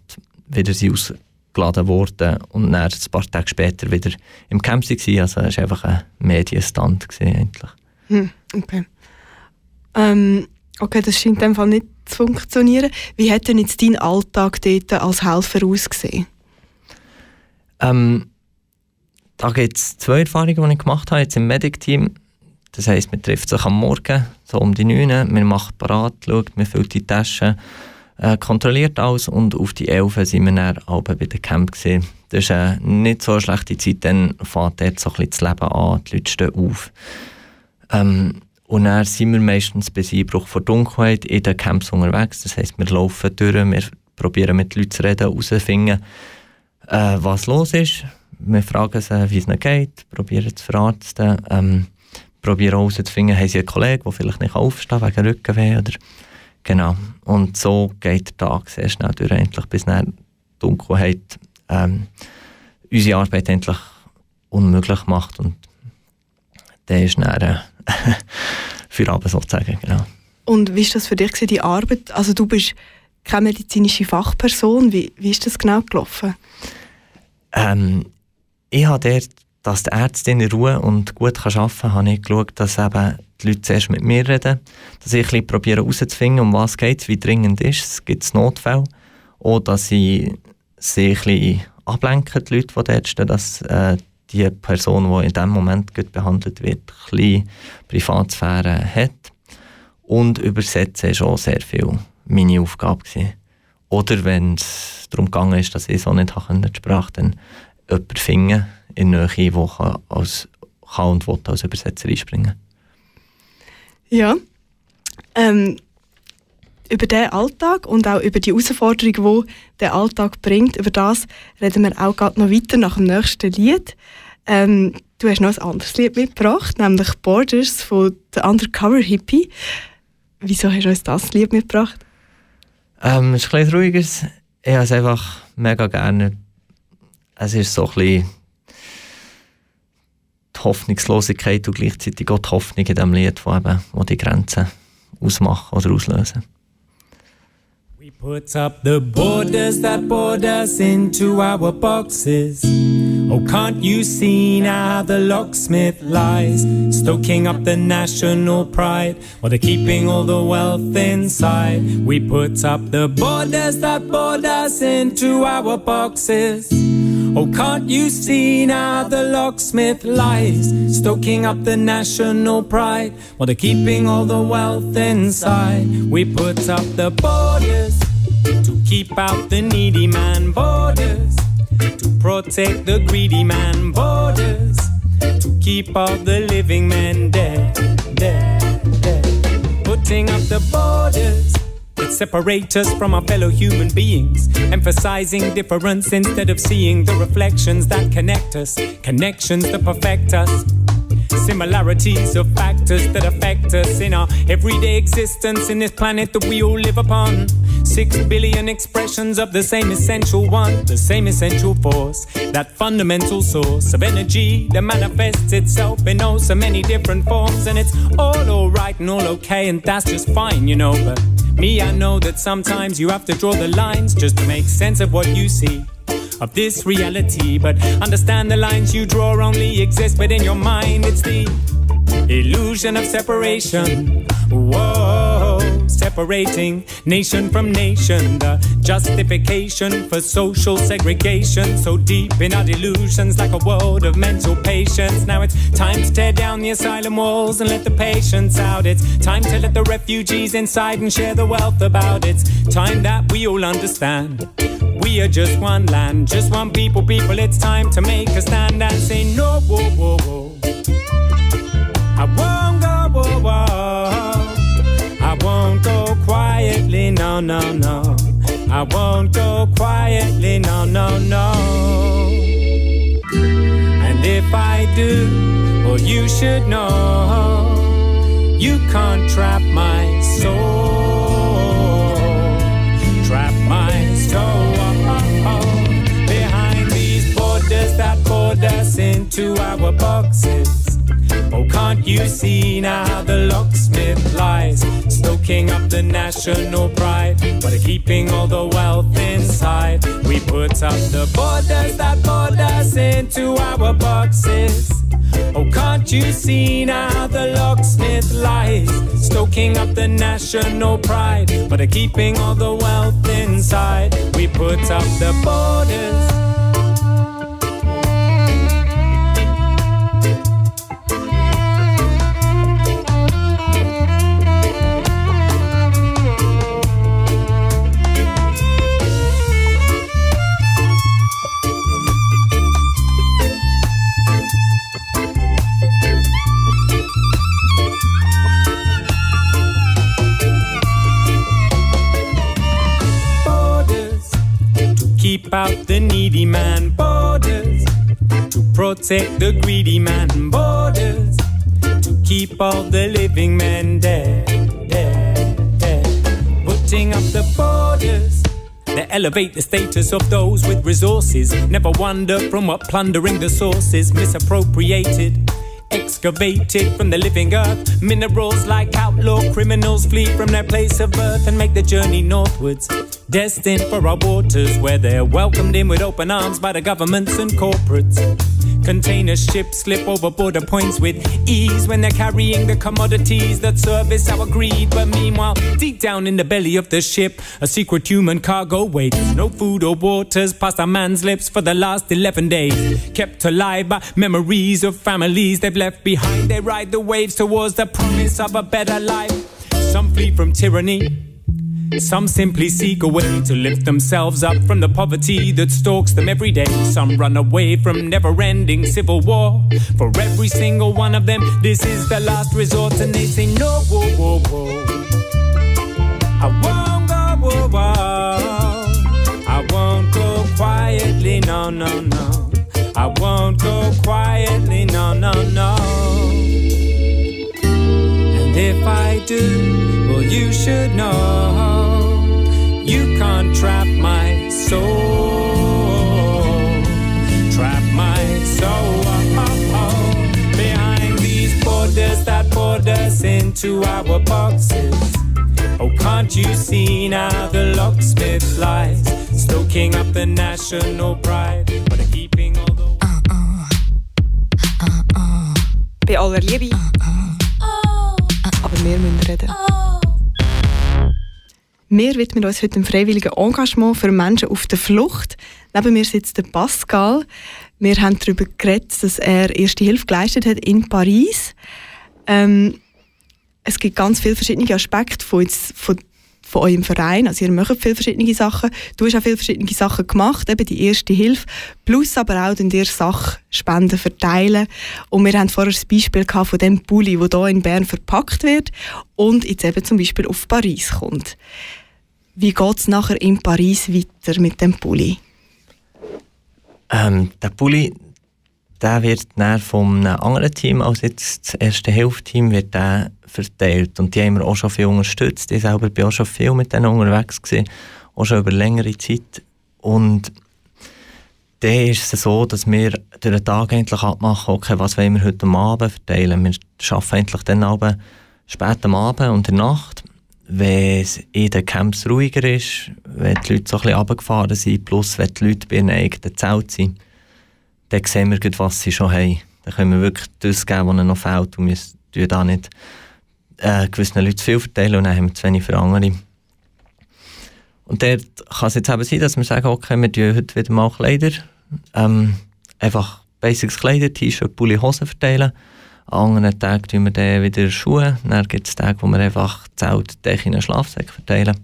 wieder sind ausgeladen wurden und dann ein paar Tage später wieder im Camp waren. Also es war einfach ein Medienstand. Eigentlich. Hm, okay. Ähm, okay, das scheint in dem Fall nicht zu funktionieren. Wie hat denn jetzt dein Alltag dort als Helfer ausgesehen? Ähm, da gibt es zwei Erfahrungen, die ich gemacht habe jetzt im Medic-Team. Das heisst, man trifft sich am Morgen, so um die 9 Uhr, man macht parat, schaut, man füllt die Taschen, äh, kontrolliert alles und auf die 11 Uhr sind wir dann bei den Camp gewesen. Das ist äh, nicht so eine schlechte Zeit, dann fängt dort so ein bisschen das Leben an, die Leute stehen auf. Ähm, und dann sind wir meistens bei Einbruch von Dunkelheit in den Camps unterwegs. Das heisst, wir laufen durch, wir probieren mit Leuten zu reden, herauszufinden, äh, was los ist. Wir fragen sie, wie es ihnen geht, probieren zu verarzten. Ähm, probieren herauszufinden, haben sie einen Kollegen, der vielleicht nicht aufstehen kann wegen Rückenweh oder genau. Und so geht der Tag sehr schnell durch, endlich, bis dann Dunkelheit ähm, unsere Arbeit endlich unmöglich macht und der ist dann äh, für Abend sozusagen, genau. Und wie ist das für dich die Arbeit? Also du bist keine medizinische Fachperson, wie, wie ist das genau gelaufen? Ähm, ich habe dort dass die Ärztin in Ruhe und gut arbeiten kann, habe ich geschaut, dass eben die Leute zuerst mit mir reden, dass ich ein probiere herauszufinden, um was geht, wie dringend ist es, gibt es Notfälle, oder dass ich sie ein bisschen ablenken, die Leute, die dort stehen, dass äh, die Person, die in diesem Moment gut behandelt wird, ein bisschen Privatsphäre hat. Und übersetzen war auch sehr viel meine Aufgabe. Gewesen. Oder wenn es darum ging, dass ich so nicht die Sprache dann jemanden finden in der Nähe, der als, kann und will als Übersetzer einspringen Ja. Ähm, über den Alltag und auch über die Herausforderung, die der Alltag bringt, über das reden wir auch gerade noch weiter nach dem nächsten Lied. Ähm, du hast noch ein anderes Lied mitgebracht, nämlich Borders von The Undercover Hippie. Wieso hast du uns das Lied mitgebracht? Ähm, es ist ein bisschen ruhiges. Ich habe es einfach mega gerne. Es ist so ein bisschen die Hoffnungslosigkeit und gleichzeitig auch die Hoffnung in diesem Lied, wo, eben, wo die Grenzen ausmachen oder auslösen. We put up the borders that board us into our boxes. Oh, can't you see now the locksmith lies, stoking up the national pride while they're keeping all the wealth inside? We put up the borders that board us into our boxes. Oh, can't you see now the locksmith lies, stoking up the national pride while they're keeping all the wealth inside? We put up the borders to keep out the needy man, borders to protect the greedy man, borders to keep all the living men dead, dead, dead. Putting up the borders that separate us from our fellow human beings, emphasizing difference instead of seeing the reflections that connect us, connections that perfect us. Similarities of factors that affect us in our everyday existence in this planet that we all live upon. Six billion expressions of the same essential one, the same essential force, that fundamental source of energy that manifests itself in oh so many different forms. And it's all alright and all okay, and that's just fine, you know. But me, I know that sometimes you have to draw the lines just to make sense of what you see of this reality. But understand the lines you draw only exist within your mind. It's the illusion of separation. Whoa, separating nation from nation. The justification for social segregation. So deep in our delusions, like a world of mental patients. Now it's time to tear down the asylum walls and let the patients out. It's time to let the refugees inside and share the wealth about. It's time that we all understand. We are just one land, just one people, people. It's time to make a stand and say no. Whoa, whoa, whoa. I won't go, whoa, whoa. I won't go quietly, no, no, no. I won't go quietly, no, no, no. And if I do, well, you should know you can't trap my soul. Trap my soul. Behind these borders that board us into our boxes. Oh, can't you see now the locksmith lies, stoking up the national pride, but are keeping all the wealth inside. We put up the borders that board us into our boxes. Oh, can't you see now the locksmith lies, stoking up the national pride, but are keeping all the wealth inside. We put up the borders. Protect the greedy man borders to keep all the living men dead dead dead putting up the borders they elevate the status of those with resources never wonder from what plundering the sources misappropriated excavated from the living earth. Minerals like outlaw criminals flee from their place of birth and make the journey northwards. Destined for our waters, where they're welcomed in with open arms by the governments and corporates. Container ships slip over border points with ease when they're carrying the commodities that service our greed. But meanwhile, deep down in the belly of the ship, a secret human cargo waits. No food or waters past a man's lips for the last 11 days. Kept alive by memories of families they've left behind. They ride the waves towards the promise of a better life. Some flee from tyranny. Some simply seek a way to lift themselves up from the poverty that stalks them every day. Some run away from never ending civil war. For every single one of them, this is the last resort, and they say, No, whoa, whoa, whoa. I won't go, whoa, whoa. I won't go quietly, no, no, no. I won't go quietly, no, no, no. And if I do, well, you should know you can't trap my soul. Trap my soul. Behind these borders that board us into our boxes. Oh, can't you see now the locksmith lies, stoking up the national pride, but keeping all the. Uh uh. Uh uh. Bei aller Liebe. Aber wir müssen reden. Wir widmen uns heute dem freiwilligen Engagement für Menschen auf der Flucht. Neben mir sitzt der Pascal. Wir haben darüber geredet, dass er erste Hilfe geleistet hat in Paris. Ähm, es gibt ganz viele verschiedene Aspekte von, jetzt, von, von eurem Verein. Also ihr macht viele verschiedene Sachen. Du hast auch viele verschiedene Sachen gemacht, eben die erste Hilfe. Plus aber auch dir Sachspenden verteilen. Und wir haben vorher das Beispiel gehabt von dem Bulli, der hier in Bern verpackt wird und jetzt eben zum Beispiel auf Paris kommt. Wie geht es nachher in Paris weiter mit dem Pulli? Ähm, der Pulli der wird dann von einem anderen Team als jetzt das erste Hilfteam verteilt. Und die haben wir auch schon viel unterstützt. Ich selber bin auch schon viel mit denen unterwegs gewesen, auch schon über längere Zeit. Und dann ist es so, dass wir durch den Tag eigentlich abmachen, okay, was wollen wir heute Abend verteilen. Wir arbeiten eigentlich dann Abend, spät am Abend und in der Nacht wenn es in den Camps ruhiger ist, wenn die Leute so ein bisschen runtergefahren sind, plus wenn die Leute bei ihrem eigenen Zelt sind, dann sehen wir gut, was sie schon haben. Dann können wir wirklich das geben, was ihnen noch fehlt und wir da nicht äh, gewissen Leuten zu viel verteilen und dann haben wir zu wenig für andere. Und dort kann es jetzt eben sein, dass wir sagen, okay, wir tun heute wieder mal Kleider, ähm, einfach Basics Kleider, T-Shirt, Pulli, Hosen verteilen an anderen Tagen tun wir dann wieder Schuhe. Dann gibt es Tage, wo wir einfach Zelt, Decke in einen Schlafsack verteilen.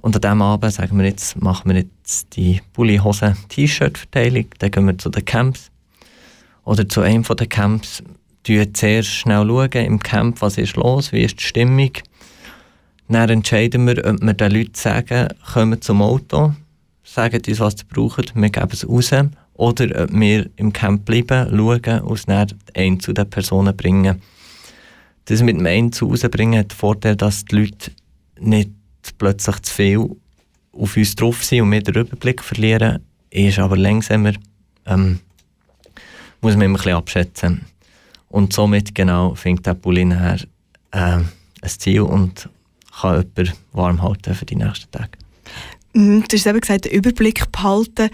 Und an diesem Abend sagen wir jetzt, machen wir jetzt die Pulli, Hose, T-Shirt-Verteilung. Dann gehen wir zu den Camps. Oder zu einem der Camps. Wir zuerst schnell schauen im Camp, was ist los, wie ist die Stimmung. Dann entscheiden wir, ob wir den Leuten sagen, kommen zum Auto, sagen uns, was sie brauchen, wir geben es raus. Oder ob wir im Camp bleiben, schauen und dann einen zu den Personen bringen. Das mit dem einen zu rausbringen hat den Vorteil, dass die Leute nicht plötzlich zu viel auf uns drauf sind und wir den Überblick verlieren. Ist aber langsamer, ähm, muss man immer ein bisschen abschätzen. Und somit genau findet der Bulli nachher äh, ein Ziel und kann jemanden warm halten für die nächsten Tage. Mhm, Du hast eben gesagt, den Überblick behalten.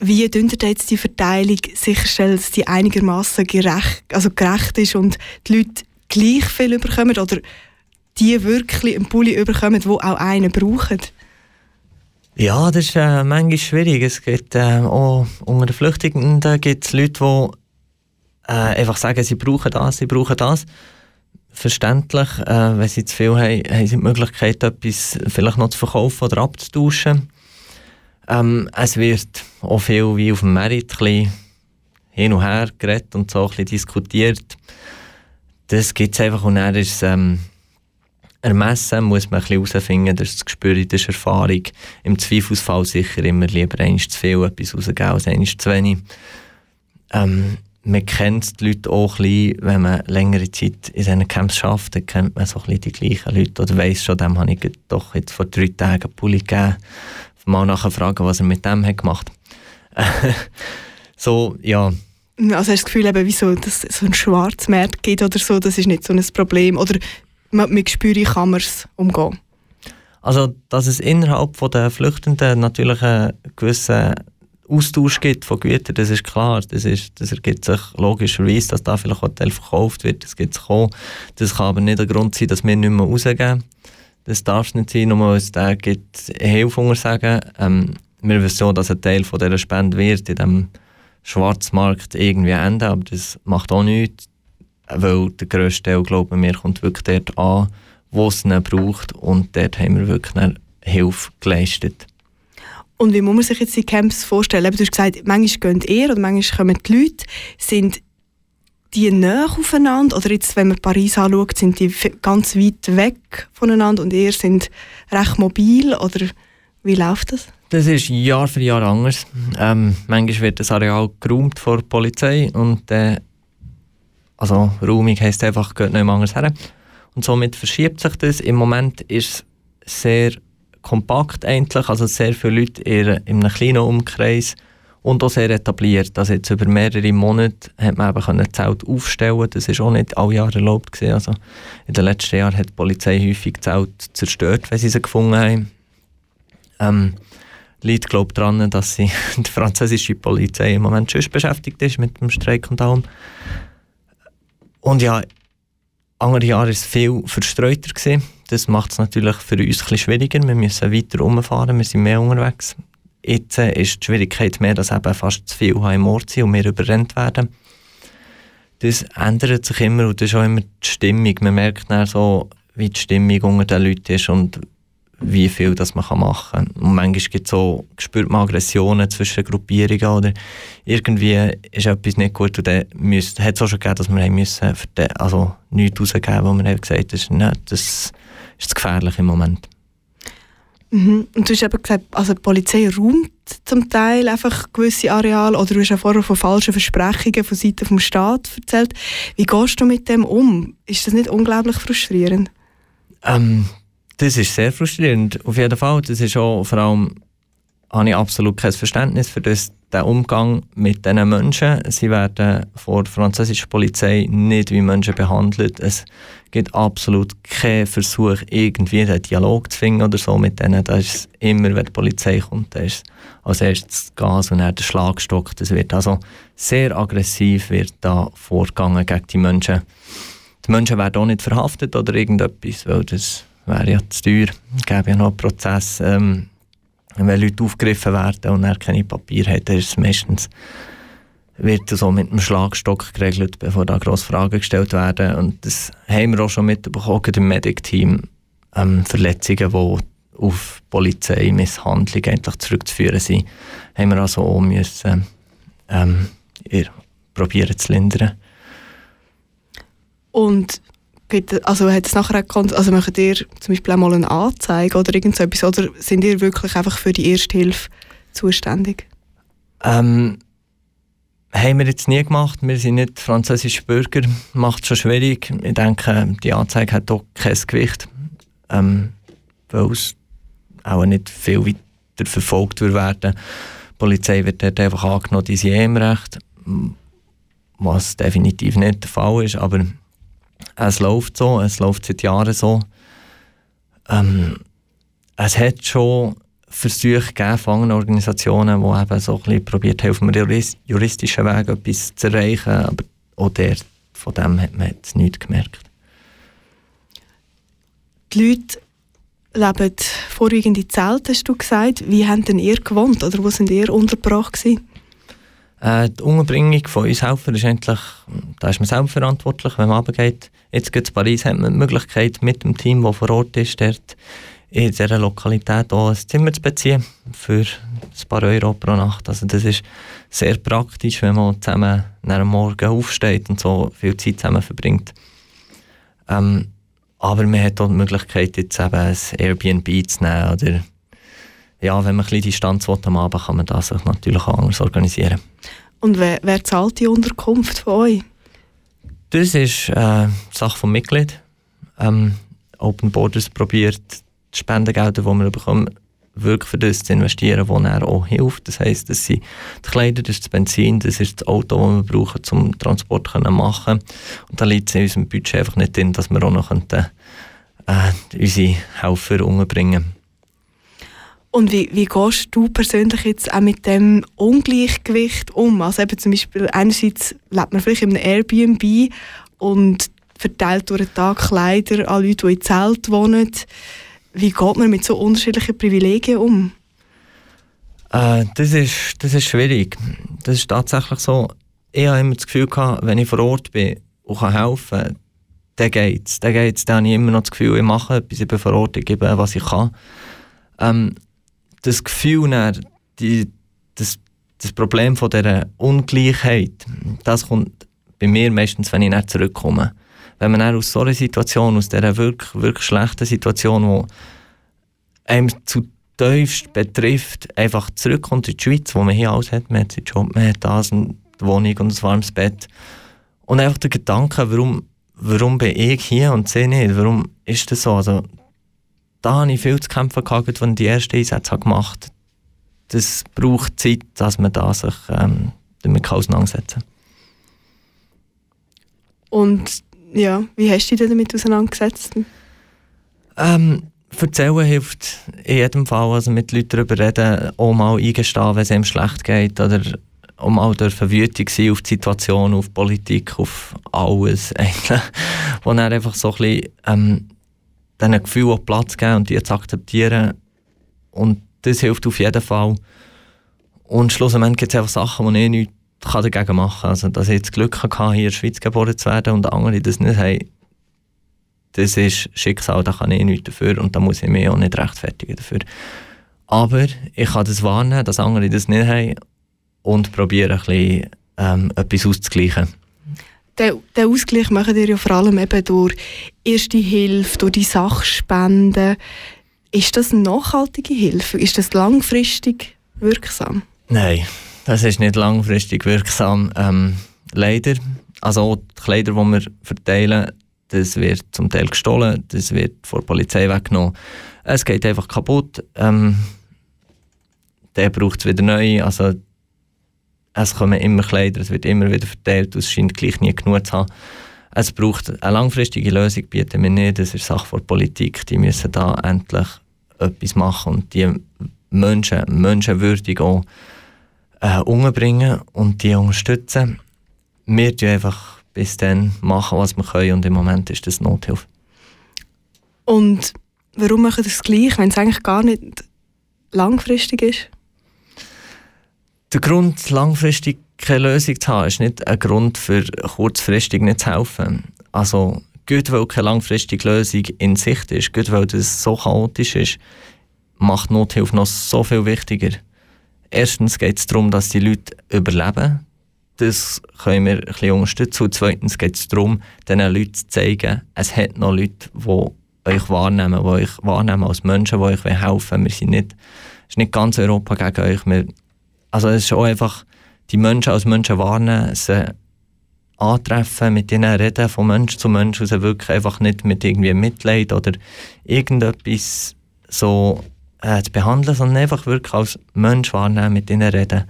Wie dünnt jetzt die Verteilung sicherstellen, dass die einigermaßen gerecht, also gerecht ist und die Leute gleich viel überkommen oder die wirklich einen Pulli überkommen, wo auch einen brauchen? Ja, das ist äh, manchmal schwierig. Es gibt äh, auch unter den Flüchtenden gibt es Leute, die äh, einfach sagen, sie brauchen das, sie brauchen das. Verständlich, äh, wenn sie zu viel haben, haben sie die Möglichkeit, etwas vielleicht noch zu verkaufen oder abzutauschen. Ähm, es wird auch viel wie auf dem Merit hin und her geredet und so ein bisschen diskutiert. Das gibt es einfach und dann ist es, ähm, Ermessen muss man herausfinden, das ist das Gespür, das ist Erfahrung. Im Zweifelsfall sicher immer lieber eins zu viel etwas rausgeben als eins zu wenig. Ähm, man kennt die Leute auch ein bisschen, wenn man längere Zeit in diesen Camps schafft, dann kennt man so ein bisschen die gleichen Leute oder weiss schon, dem habe ich doch jetzt vor drei Tagen Pulli gegeben. Mal nachher fragen, was er mit dem hat gemacht. so, ja. Also hast du das Gefühl, eben, wieso, dass es so einen Schwarzmarkt gibt oder so, das ist nicht so ein Problem? Oder mit, mit Gespür kann man es umgehen? Also, dass es innerhalb von der Flüchtenden natürlich einen gewissen Austausch gibt von Gütern, das ist klar. Das, ist, das ergibt sich logischerweise, dass da vielleicht Hotel verkauft wird. Das gibt es auch. Das kann aber nicht der Grund sein, dass wir nicht mehr rausgeben. Das darf es nicht sein, nur weil es da gibt Hilfe sagen. Ähm, wir wissen so, dass ein Teil von dieser Spende wird in diesem Schwarzmarkt irgendwie enden, aber das macht auch nichts, weil der grösste Teil, glauben wir, kommt wirklich dort an, wo es ihn braucht und dort haben wir wirklich Hilfe geleistet. Und wie muss man sich jetzt die Camps vorstellen? Du hast gesagt, manchmal gehen ihr oder manchmal kommen die Leute. Sind die näher aufeinander? Oder jetzt, wenn man Paris anschaut, sind die ganz weit weg voneinander und ihr sind recht mobil? Oder wie läuft das? Das ist Jahr für Jahr anders. Ähm, manchmal wird das Areal geräumt vor der Polizei und äh, also Räumung heisst einfach, geht nicht anders her. Und somit verschiebt sich das. Im Moment ist es sehr kompakt eigentlich, also sehr viele Leute in, in einem kleinen Umkreis und auch sehr etabliert. Also jetzt über mehrere Monate hat man eben ein Zelt aufstellen Das ist auch nicht alle Jahre erlaubt gewesen. Also in den letzten Jahren hat die Polizei häufig Zelt zerstört, wenn sie sie gefunden haben. Ähm, liegt glaube daran, dass sie, die französische Polizei im Moment schon beschäftigt ist mit dem Streik und allem. Und ja, andere Jahre war es viel verstreuter. Gewesen. Das macht es natürlich für uns etwas schwieriger. Wir müssen weiter umfahren, wir sind mehr unterwegs. Jetzt ist die Schwierigkeit mehr, dass eben fast zu viel im Ort sind und wir überrennt werden. Das ändert sich immer und das ist auch immer die Stimmung. Man merkt dann so, wie die Stimmung unter den Leuten ist und wie viel das man machen kann. Und manchmal gibt es so, spürt man Aggressionen zwischen Gruppierungen oder irgendwie ist etwas nicht gut und dann hat es auch schon gegeben, dass wir müssen für den, also nichts rausgeben, wo haben gesagt haben, das, das ist gefährlich im Moment. Mhm. Und du hast eben gesagt, also die Polizei räumt zum Teil einfach gewisse Areale oder du hast ja vorher von falschen Versprechungen von Seiten des Staates erzählt. Wie gehst du mit dem um? Ist das nicht unglaublich frustrierend? Ähm, das ist sehr frustrierend, auf jeden Fall. Das ist auch, vor allem habe ich absolut kein Verständnis für das, den Umgang mit diesen Menschen. Sie werden vor der französischen Polizei nicht wie Menschen behandelt. Es gibt absolut keinen Versuch, irgendwie einen Dialog zu finden oder so mit denen. Da ist immer, wenn die Polizei kommt, da ist als erstes Gas und dann der Schlagstock. Das wird also sehr aggressiv wird da vorgegangen gegen die Menschen. Die Menschen werden auch nicht verhaftet oder irgendetwas, weil das wäre ja zu teuer. Es gäbe ja noch einen Prozess. Ähm, wenn Leute aufgegriffen werden und er keine Papier hat, dann ist es meistens wird so mit einem Schlagstock geregelt, bevor da grosse Fragen gestellt werden. Und das haben wir auch schon mitbekommen, im Medic-Team, ähm, Verletzungen, die auf Polizeimisshandlung eigentlich zurückzuführen sind, haben wir also auch müssen, ähm, probieren zu lindern. Und Gibt, also hat es nachher auch, also macht ihr zum Beispiel auch mal eine Anzeige oder irgend so etwas, oder sind ihr wirklich einfach für die Erste Hilfe zuständig? Ähm, haben wir jetzt nie gemacht. Wir sind nicht französische Bürger. Macht es schon schwierig. Ich denke, die Anzeige hat auch kein Gewicht. Ähm, weil es auch nicht viel weiter verfolgt wird werden. Die Polizei wird dort einfach angenommen, die sind eh im Recht. Was definitiv nicht der Fall ist. Aber es läuft so. Es läuft seit Jahren so. Ähm, es hat schon Versuche gegeben von Organisationen, die eben so ein bisschen probiert haben, auf einem juristischen Weg etwas zu erreichen, aber auch der, von dem hat man jetzt nichts gemerkt. Die Leute leben vorwiegend in Zelten, hast du gesagt. Wie haben denn ihr gewohnt oder wo sind ihr untergebracht gewesen? Äh, die Unterbringung von uns Helfern ist endlich, da ist man selber verantwortlich, wenn man runtergeht. Jetzt geht in Paris, hat man die Möglichkeit, mit dem Team, das vor Ort ist, dort in dieser Lokalität auch ein Zimmer zu beziehen für ein paar Euro pro Nacht. Also das ist sehr praktisch, wenn man zusammen nach Morgen aufsteht und so viel Zeit zusammen verbringt. Ähm, aber man hat auch die Möglichkeit, jetzt eben ein Airbnb zu nehmen oder ja, wenn man ein bisschen Distanz will am Abend, kann man das sich natürlich auch anders organisieren. Und wer, wer zahlt die Unterkunft von euch? Das ist äh, Sache vom Mitglied. Ähm, Open Borders probiert die Spendengelder, die wir bekommen, wirklich für das zu investieren, was er auch hilft. Das heisst, das sind die Kleider, das ist das Benzin, das ist das Auto, das wir brauchen, um Transport zu machen. Und da liegt es in unserem Budget einfach nicht drin, dass wir auch noch könnten, äh, unsere Helfer unterbringen und wie, wie gehst du persönlich jetzt auch mit dem Ungleichgewicht um? Also eben zum Beispiel einerseits lebt man vielleicht in einem Airbnb und verteilt durch den Tag Kleider an Leute, die in Zelt wohnen. Wie geht man mit so unterschiedlichen Privilegien um? Äh, das, ist, das ist schwierig. Das ist tatsächlich so. Ich habe immer das Gefühl gehabt, wenn ich vor Ort bin und kann helfen kann, dann geht es. Dann geht's. Dann habe ich immer noch das Gefühl, ich mache etwas, ich bin vor Ort, ich gebe, was ich kann. Ähm, das Gefühl, dann, die, das, das Problem von dieser Ungleichheit, das kommt bei mir meistens, wenn ich dann zurückkomme wenn man aus so einer Situation, aus dieser wirklich, wirklich schlechten Situation, die einem zu tiefst betrifft, einfach zurückkommt in die Schweiz, wo man hier alles hat, man hat seinen Job, man hat das, eine Wohnung und ein warmes Bett. Und einfach der Gedanke, warum, warum bin ich hier und sie nicht, warum ist das so? Also, da habe ich viel zu kämpfen gehabt, als ich die ersten Einsätze gemacht habe. Das braucht Zeit, dass man da sich ähm, damit auseinandersetzen kann. Und ja, wie hast du dich damit auseinandergesetzt? Ähm, erzählen hilft in jedem Fall. Also mit Leuten darüber reden, auch mal eingestehen, wenn es einem schlecht geht. Oder auch mal dürfen wütig sein auf die Situation, auf die Politik, auf alles eigentlich. Wo dann einfach so ein bisschen ähm, diesen Gefühl auch Platz geben und die zu akzeptieren. Und das hilft auf jeden Fall. Und schlussendlich gibt es einfach Sachen, die ich nicht kann dagegen machen. Also, dass ich jetzt Glück hatte, hier in der Schweiz geboren zu werden und andere das nicht haben, das ist Schicksal, da kann ich nichts dafür und da muss ich mich auch nicht rechtfertigen dafür. Aber ich kann das warnen, dass andere das nicht haben und probiere ein bisschen ähm, etwas auszugleichen. Den, den Ausgleich machen ihr ja vor allem eben durch erste Hilfe, durch die Sachspenden. Ist das nachhaltige Hilfe? Ist das langfristig wirksam? Nein, das ist nicht langfristig wirksam. Ähm, leider. Also auch die Kleider, die wir verteilen, das wird zum Teil gestohlen, das wird von der Polizei weggenommen. Es geht einfach kaputt. Ähm, der braucht es wieder neu. Also es kommen immer Kleider, es wird immer wieder verteilt, es scheint gleich nie genug zu haben. Es braucht eine langfristige Lösung, bieten wir nicht. Das ist Sache der Politik. Die müssen da endlich etwas machen und die Menschen, menschenwürdig auch äh, umbringen und die unterstützen. Wir tun einfach bis dann machen, was wir können und im Moment ist das Nothilfe. Und warum machen das gleich, wenn es eigentlich gar nicht langfristig ist? Der Grund, langfristig keine Lösung zu haben, ist nicht ein Grund für kurzfristig nicht zu helfen. Also, gut, weil keine langfristige Lösung in Sicht ist, gut, weil das so chaotisch ist, macht Nothilfe noch so viel wichtiger. Erstens geht es darum, dass die Leute überleben, das können wir ein bisschen unterstützen. Und zweitens geht es darum, diesen Leuten zu zeigen, es hat noch Leute, die euch wahrnehmen, die euch wahrnehmen als Menschen, die euch helfen wollen. Wir sind nicht, es ist nicht ganz Europa gegen euch. Wir, also es ist auch einfach, die Menschen als Menschen warnen, sie antreffen, mit ihnen reden, von Mensch zu Mensch, also wirklich einfach nicht mit irgendwie Mitleid oder irgendetwas so äh, zu behandeln, sondern einfach wirklich als Mensch wahrnehmen, mit ihnen reden.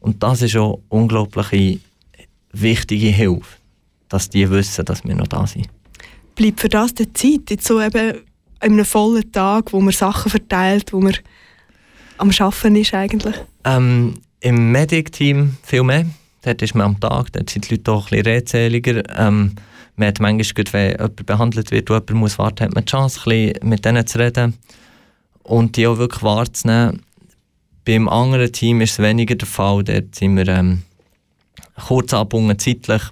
Und das ist auch unglaubliche wichtige Hilfe, dass die wissen, dass wir noch da sind. Bleibt für das die Zeit, jetzt so eben in einem vollen Tag, wo man Sachen verteilt, wo man am Arbeiten ist eigentlich? Ähm, Im Medic-Team viel mehr. Dort ist man am Tag, dort sind die Leute auch ein bisschen redseliger. Ähm, man hat manchmal, wenn jemand behandelt wird und jemand muss warten, hat man die Chance, ein bisschen mit denen zu reden und die auch wirklich wahrzunehmen. Beim anderen Team ist es weniger der Fall. Dort sind wir ähm, kurz abgebunden zeitlich.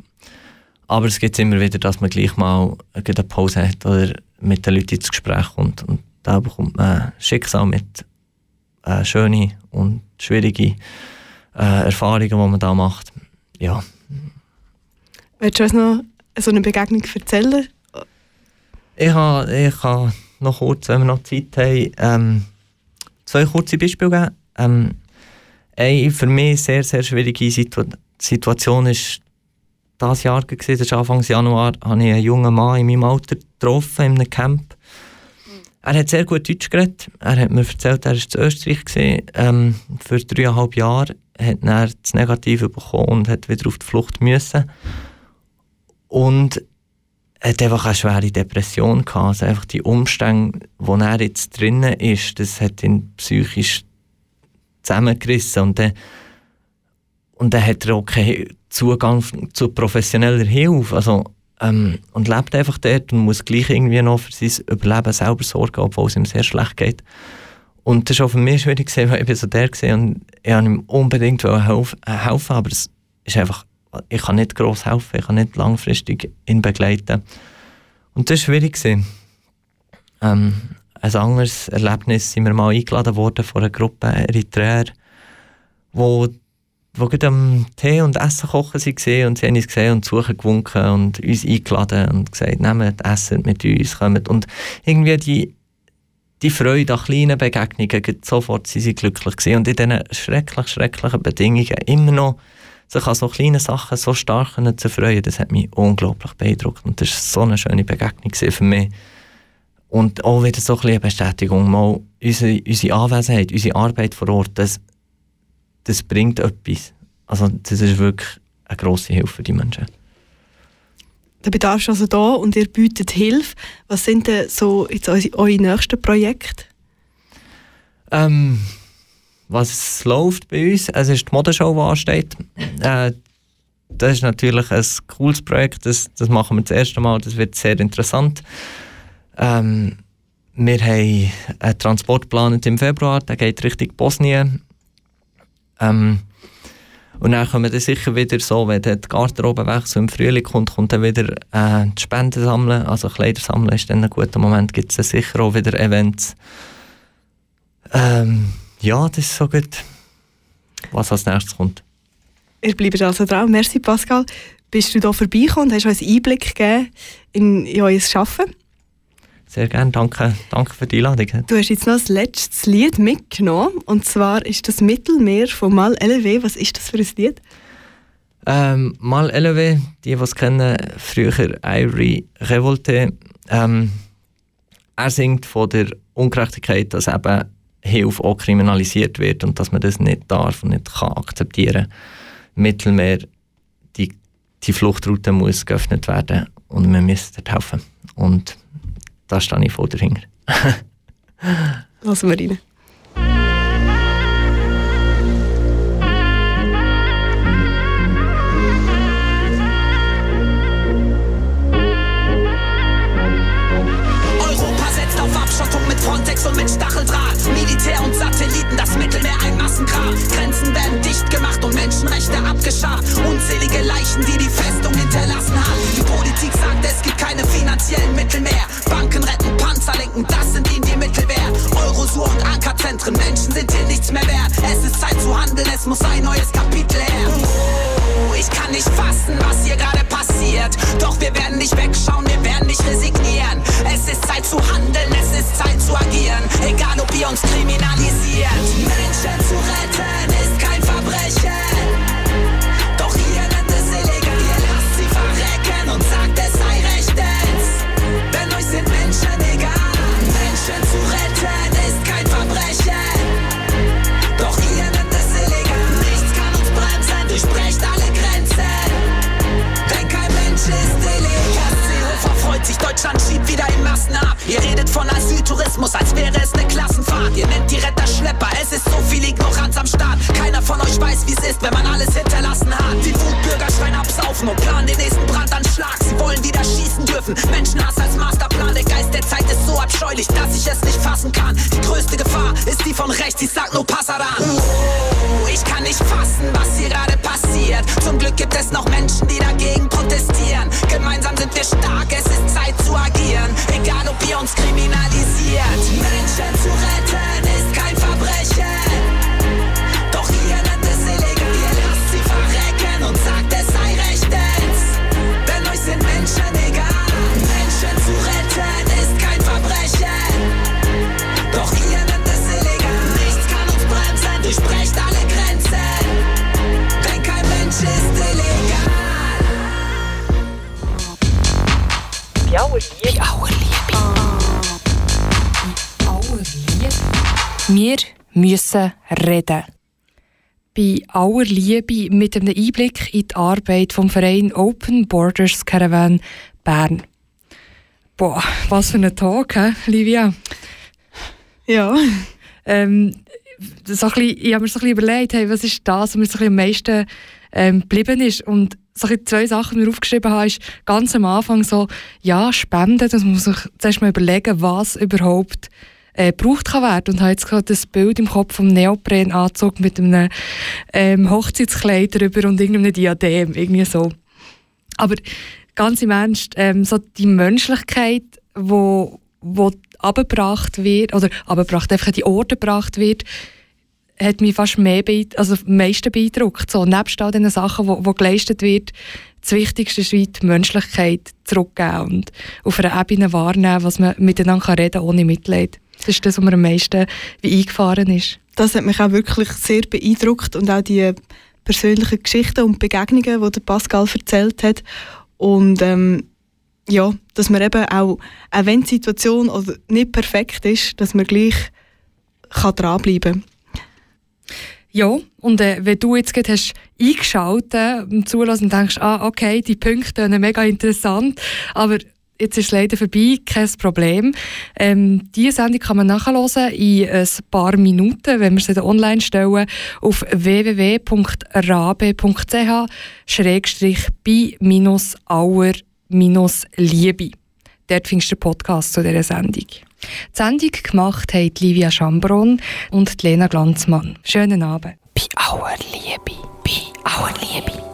Aber es gibt immer wieder, dass man gleich mal eine Pause hat oder mit den Leuten ins Gespräch kommt. Und da bekommt man Schicksal mit äh, schöne und schwierige äh, Erfahrungen, die man da macht. Ja. Willst du uns noch so eine Begegnung erzählen? Ich habe ich ha noch kurz, wenn wir noch Zeit haben, ähm, zwei kurze Beispiele geben. Ähm, eine für mich sehr, sehr schwierige Situ Situation ist das Jahr gewesen, das ist Anfang Januar, habe ich einen jungen Mann in meinem Alter getroffen, in einem Camp. Er hat sehr gut Deutsch geredet. Er hat mir erzählt, er war in Österreich ähm, für dreieinhalb Jahre, hat er das Negative bekommen und hat wieder auf die Flucht müssen. Und hat einfach eine schwere Depression gehabt. Also einfach die Umstände, wo er jetzt drinnen ist, das hat ihn psychisch zusammengerissen und dann, und dann hat er auch keinen Zugang zu professioneller Hilfe. Also, ähm, und lebt einfach dort und muss gleich irgendwie noch für sein Überleben selber sorgen, obwohl es ihm sehr schlecht geht. Und das war auch für mich schwierig, weil ich so der war und ich wollte ihm unbedingt helfen, helfen aber es ist einfach ich kann nicht gross helfen, ich kann nicht langfristig ihn begleiten. Und das war schwierig. Ähm, ein anderes Erlebnis sind wir mal eingeladen worden von einer Gruppe Eritreer, wo wo gerade am Tee und Essen kochen waren und sie haben uns gesehen und suchen gewunken und uns eingeladen und gesagt, nehmt Essen mit uns, kommt. Und irgendwie die, die Freude an kleinen Begegnungen, sofort sind sie glücklich gewesen. Und in diesen schrecklich, schrecklichen Bedingungen immer noch sich an so kleinen Sachen so stark zu freuen, das hat mich unglaublich beeindruckt. Und das war so eine schöne Begegnung für mich. Und auch wieder so ein eine Bestätigung, mal unsere, unsere Anwesenheit, unsere Arbeit vor Ort, das, das bringt etwas. Also das ist wirklich eine grosse Hilfe für die Menschen. Der Bedarf ist also da und ihr bietet Hilfe. Was sind denn so jetzt eure nächsten Projekte? Ähm, was läuft bei uns? Es ist die Modeshow, die ansteht. Äh, das ist natürlich ein cooles Projekt, das, das machen wir das erste Mal, das wird sehr interessant. Ähm, wir haben einen Transport geplant im Februar, der geht Richtung Bosnien. Ähm, und dann kommen wir sicher wieder so, wenn der Garderobenwechsel im Frühling kommt, kommt dann wieder äh, die Spenden sammeln, also Kleider sammeln ist dann ein guter Moment, gibt es sicher auch wieder Events. Ähm, ja, das ist so gut. Was als nächstes kommt. Ihr bleibt also dran. Merci, Pascal. Bist du hier vorbeigekommen und hast uns einen Einblick gegeben in, in euer Arbeiten? Sehr gerne, danke, danke für die Einladung. Du hast jetzt noch das letzte Lied mitgenommen. Und zwar ist das Mittelmeer von Mal LW. Was ist das für ein Lied? Ähm, Mal LW, die, die es kennen, früher Ivory Revolte. Ähm, er singt von der Ungerechtigkeit, dass eben Hilfe auch kriminalisiert wird und dass man das nicht darf und nicht kann akzeptieren. Mittelmeer, die, die Fluchtroute muss geöffnet werden und wir müssen dort helfen. Und da stehe ich voll dahinter. Lassen wir rein. Frontex und mit Stacheldraht. Militär und Satelliten, das Mittelmeer ein Massengrab. Grenzen werden dicht gemacht und Menschenrechte abgeschafft. Unzählige Leichen, die die Festung Es muss ein neues Kapitel her. Oh, ich kann nicht fassen, was hier gerade passiert. Doch wir werden nicht wegschauen, wir werden nicht resignieren. Es ist Zeit zu handeln, es ist Zeit zu agieren. Egal ob ihr uns kriminalisiert. Menschen zu retten Asyltourismus, als wäre es eine Klassenfahrt. Ihr nennt die Retter Schlepper, es ist so viel Ignoranz am Start. Keiner von euch weiß, wie es ist, wenn man alles hinterlassen hat. Die Wutbürger schreien absaufen und planen den nächsten Brandanschlag. Sie wollen wieder schießen dürfen. Menschenhass als Masterplan. Der Geist der Zeit ist so abscheulich, dass ich es nicht fassen kann. Die größte Gefahr ist die von rechts, ich sag nur Passaran. Oh, ich kann nicht fassen, was hier gerade passiert. Zum Glück gibt es noch Menschen, die dagegen protestieren. Gemeinsam sind wir stark, es ist Zeit zu agieren. Egal ob ihr uns kriminalisiert. Menschen zu retten Wir müssen reden. Bei aller Liebe mit einem Einblick in die Arbeit vom Verein Open Borders Caravan Bern. Boah, was für ein Tag, hä, Livia? Ja. Ähm, so ein bisschen, ich habe mir so ein bisschen überlegt, hey, was ist das, was mir so ein bisschen am meisten ähm, geblieben ist. Und so ein bisschen zwei Sachen, die ich aufgeschrieben habe, ist ganz am Anfang so, ja, Spenden, das muss sich zuerst mal überlegen, was überhaupt äh, gebraucht kann werden. Und habe jetzt gerade das Bild im Kopf vom Neoprenanzug mit einem ähm, Hochzeitskleid drüber und irgendeinem Diadem, irgendwie so. Aber ganz im Ernst, ähm, so die Menschlichkeit, wo, wo abgebracht wird, oder abgebracht, einfach die Orte gebracht wird, hat mich fast mehr also am meisten beeindruckt. So, nebst all diesen Sachen, die, die geleistet wird, das Wichtigste ist die Menschlichkeit zurückgeben und auf einer Ebene wahrnehmen, was man miteinander kann reden ohne Mitleid. Das ist das, was mir am meisten wie eingefahren ist. Das hat mich auch wirklich sehr beeindruckt und auch die persönlichen Geschichten und Begegnungen, die der Pascal erzählt hat. Und ähm, ja, dass man eben auch, auch wenn die Situation nicht perfekt ist, dass man gleich kann dranbleiben Ja, und äh, wenn du jetzt gerade hast eingeschaltet und zulassen und denkst, ah, okay, die Punkte sind mega interessant, aber jetzt ist es leider vorbei, kein Problem. Ähm, diese Sendung kann man nachhören in ein paar Minuten, wenn wir sie online stellen, auf www.rabe.ch-bei-auer-liebe. Dort findest du den Podcast zu dieser Sendung. Die Sendung gemacht haben Livia Schambron und Lena Glanzmann. Schönen Abend. Bei Auer Liebe. Bei Auer Liebe.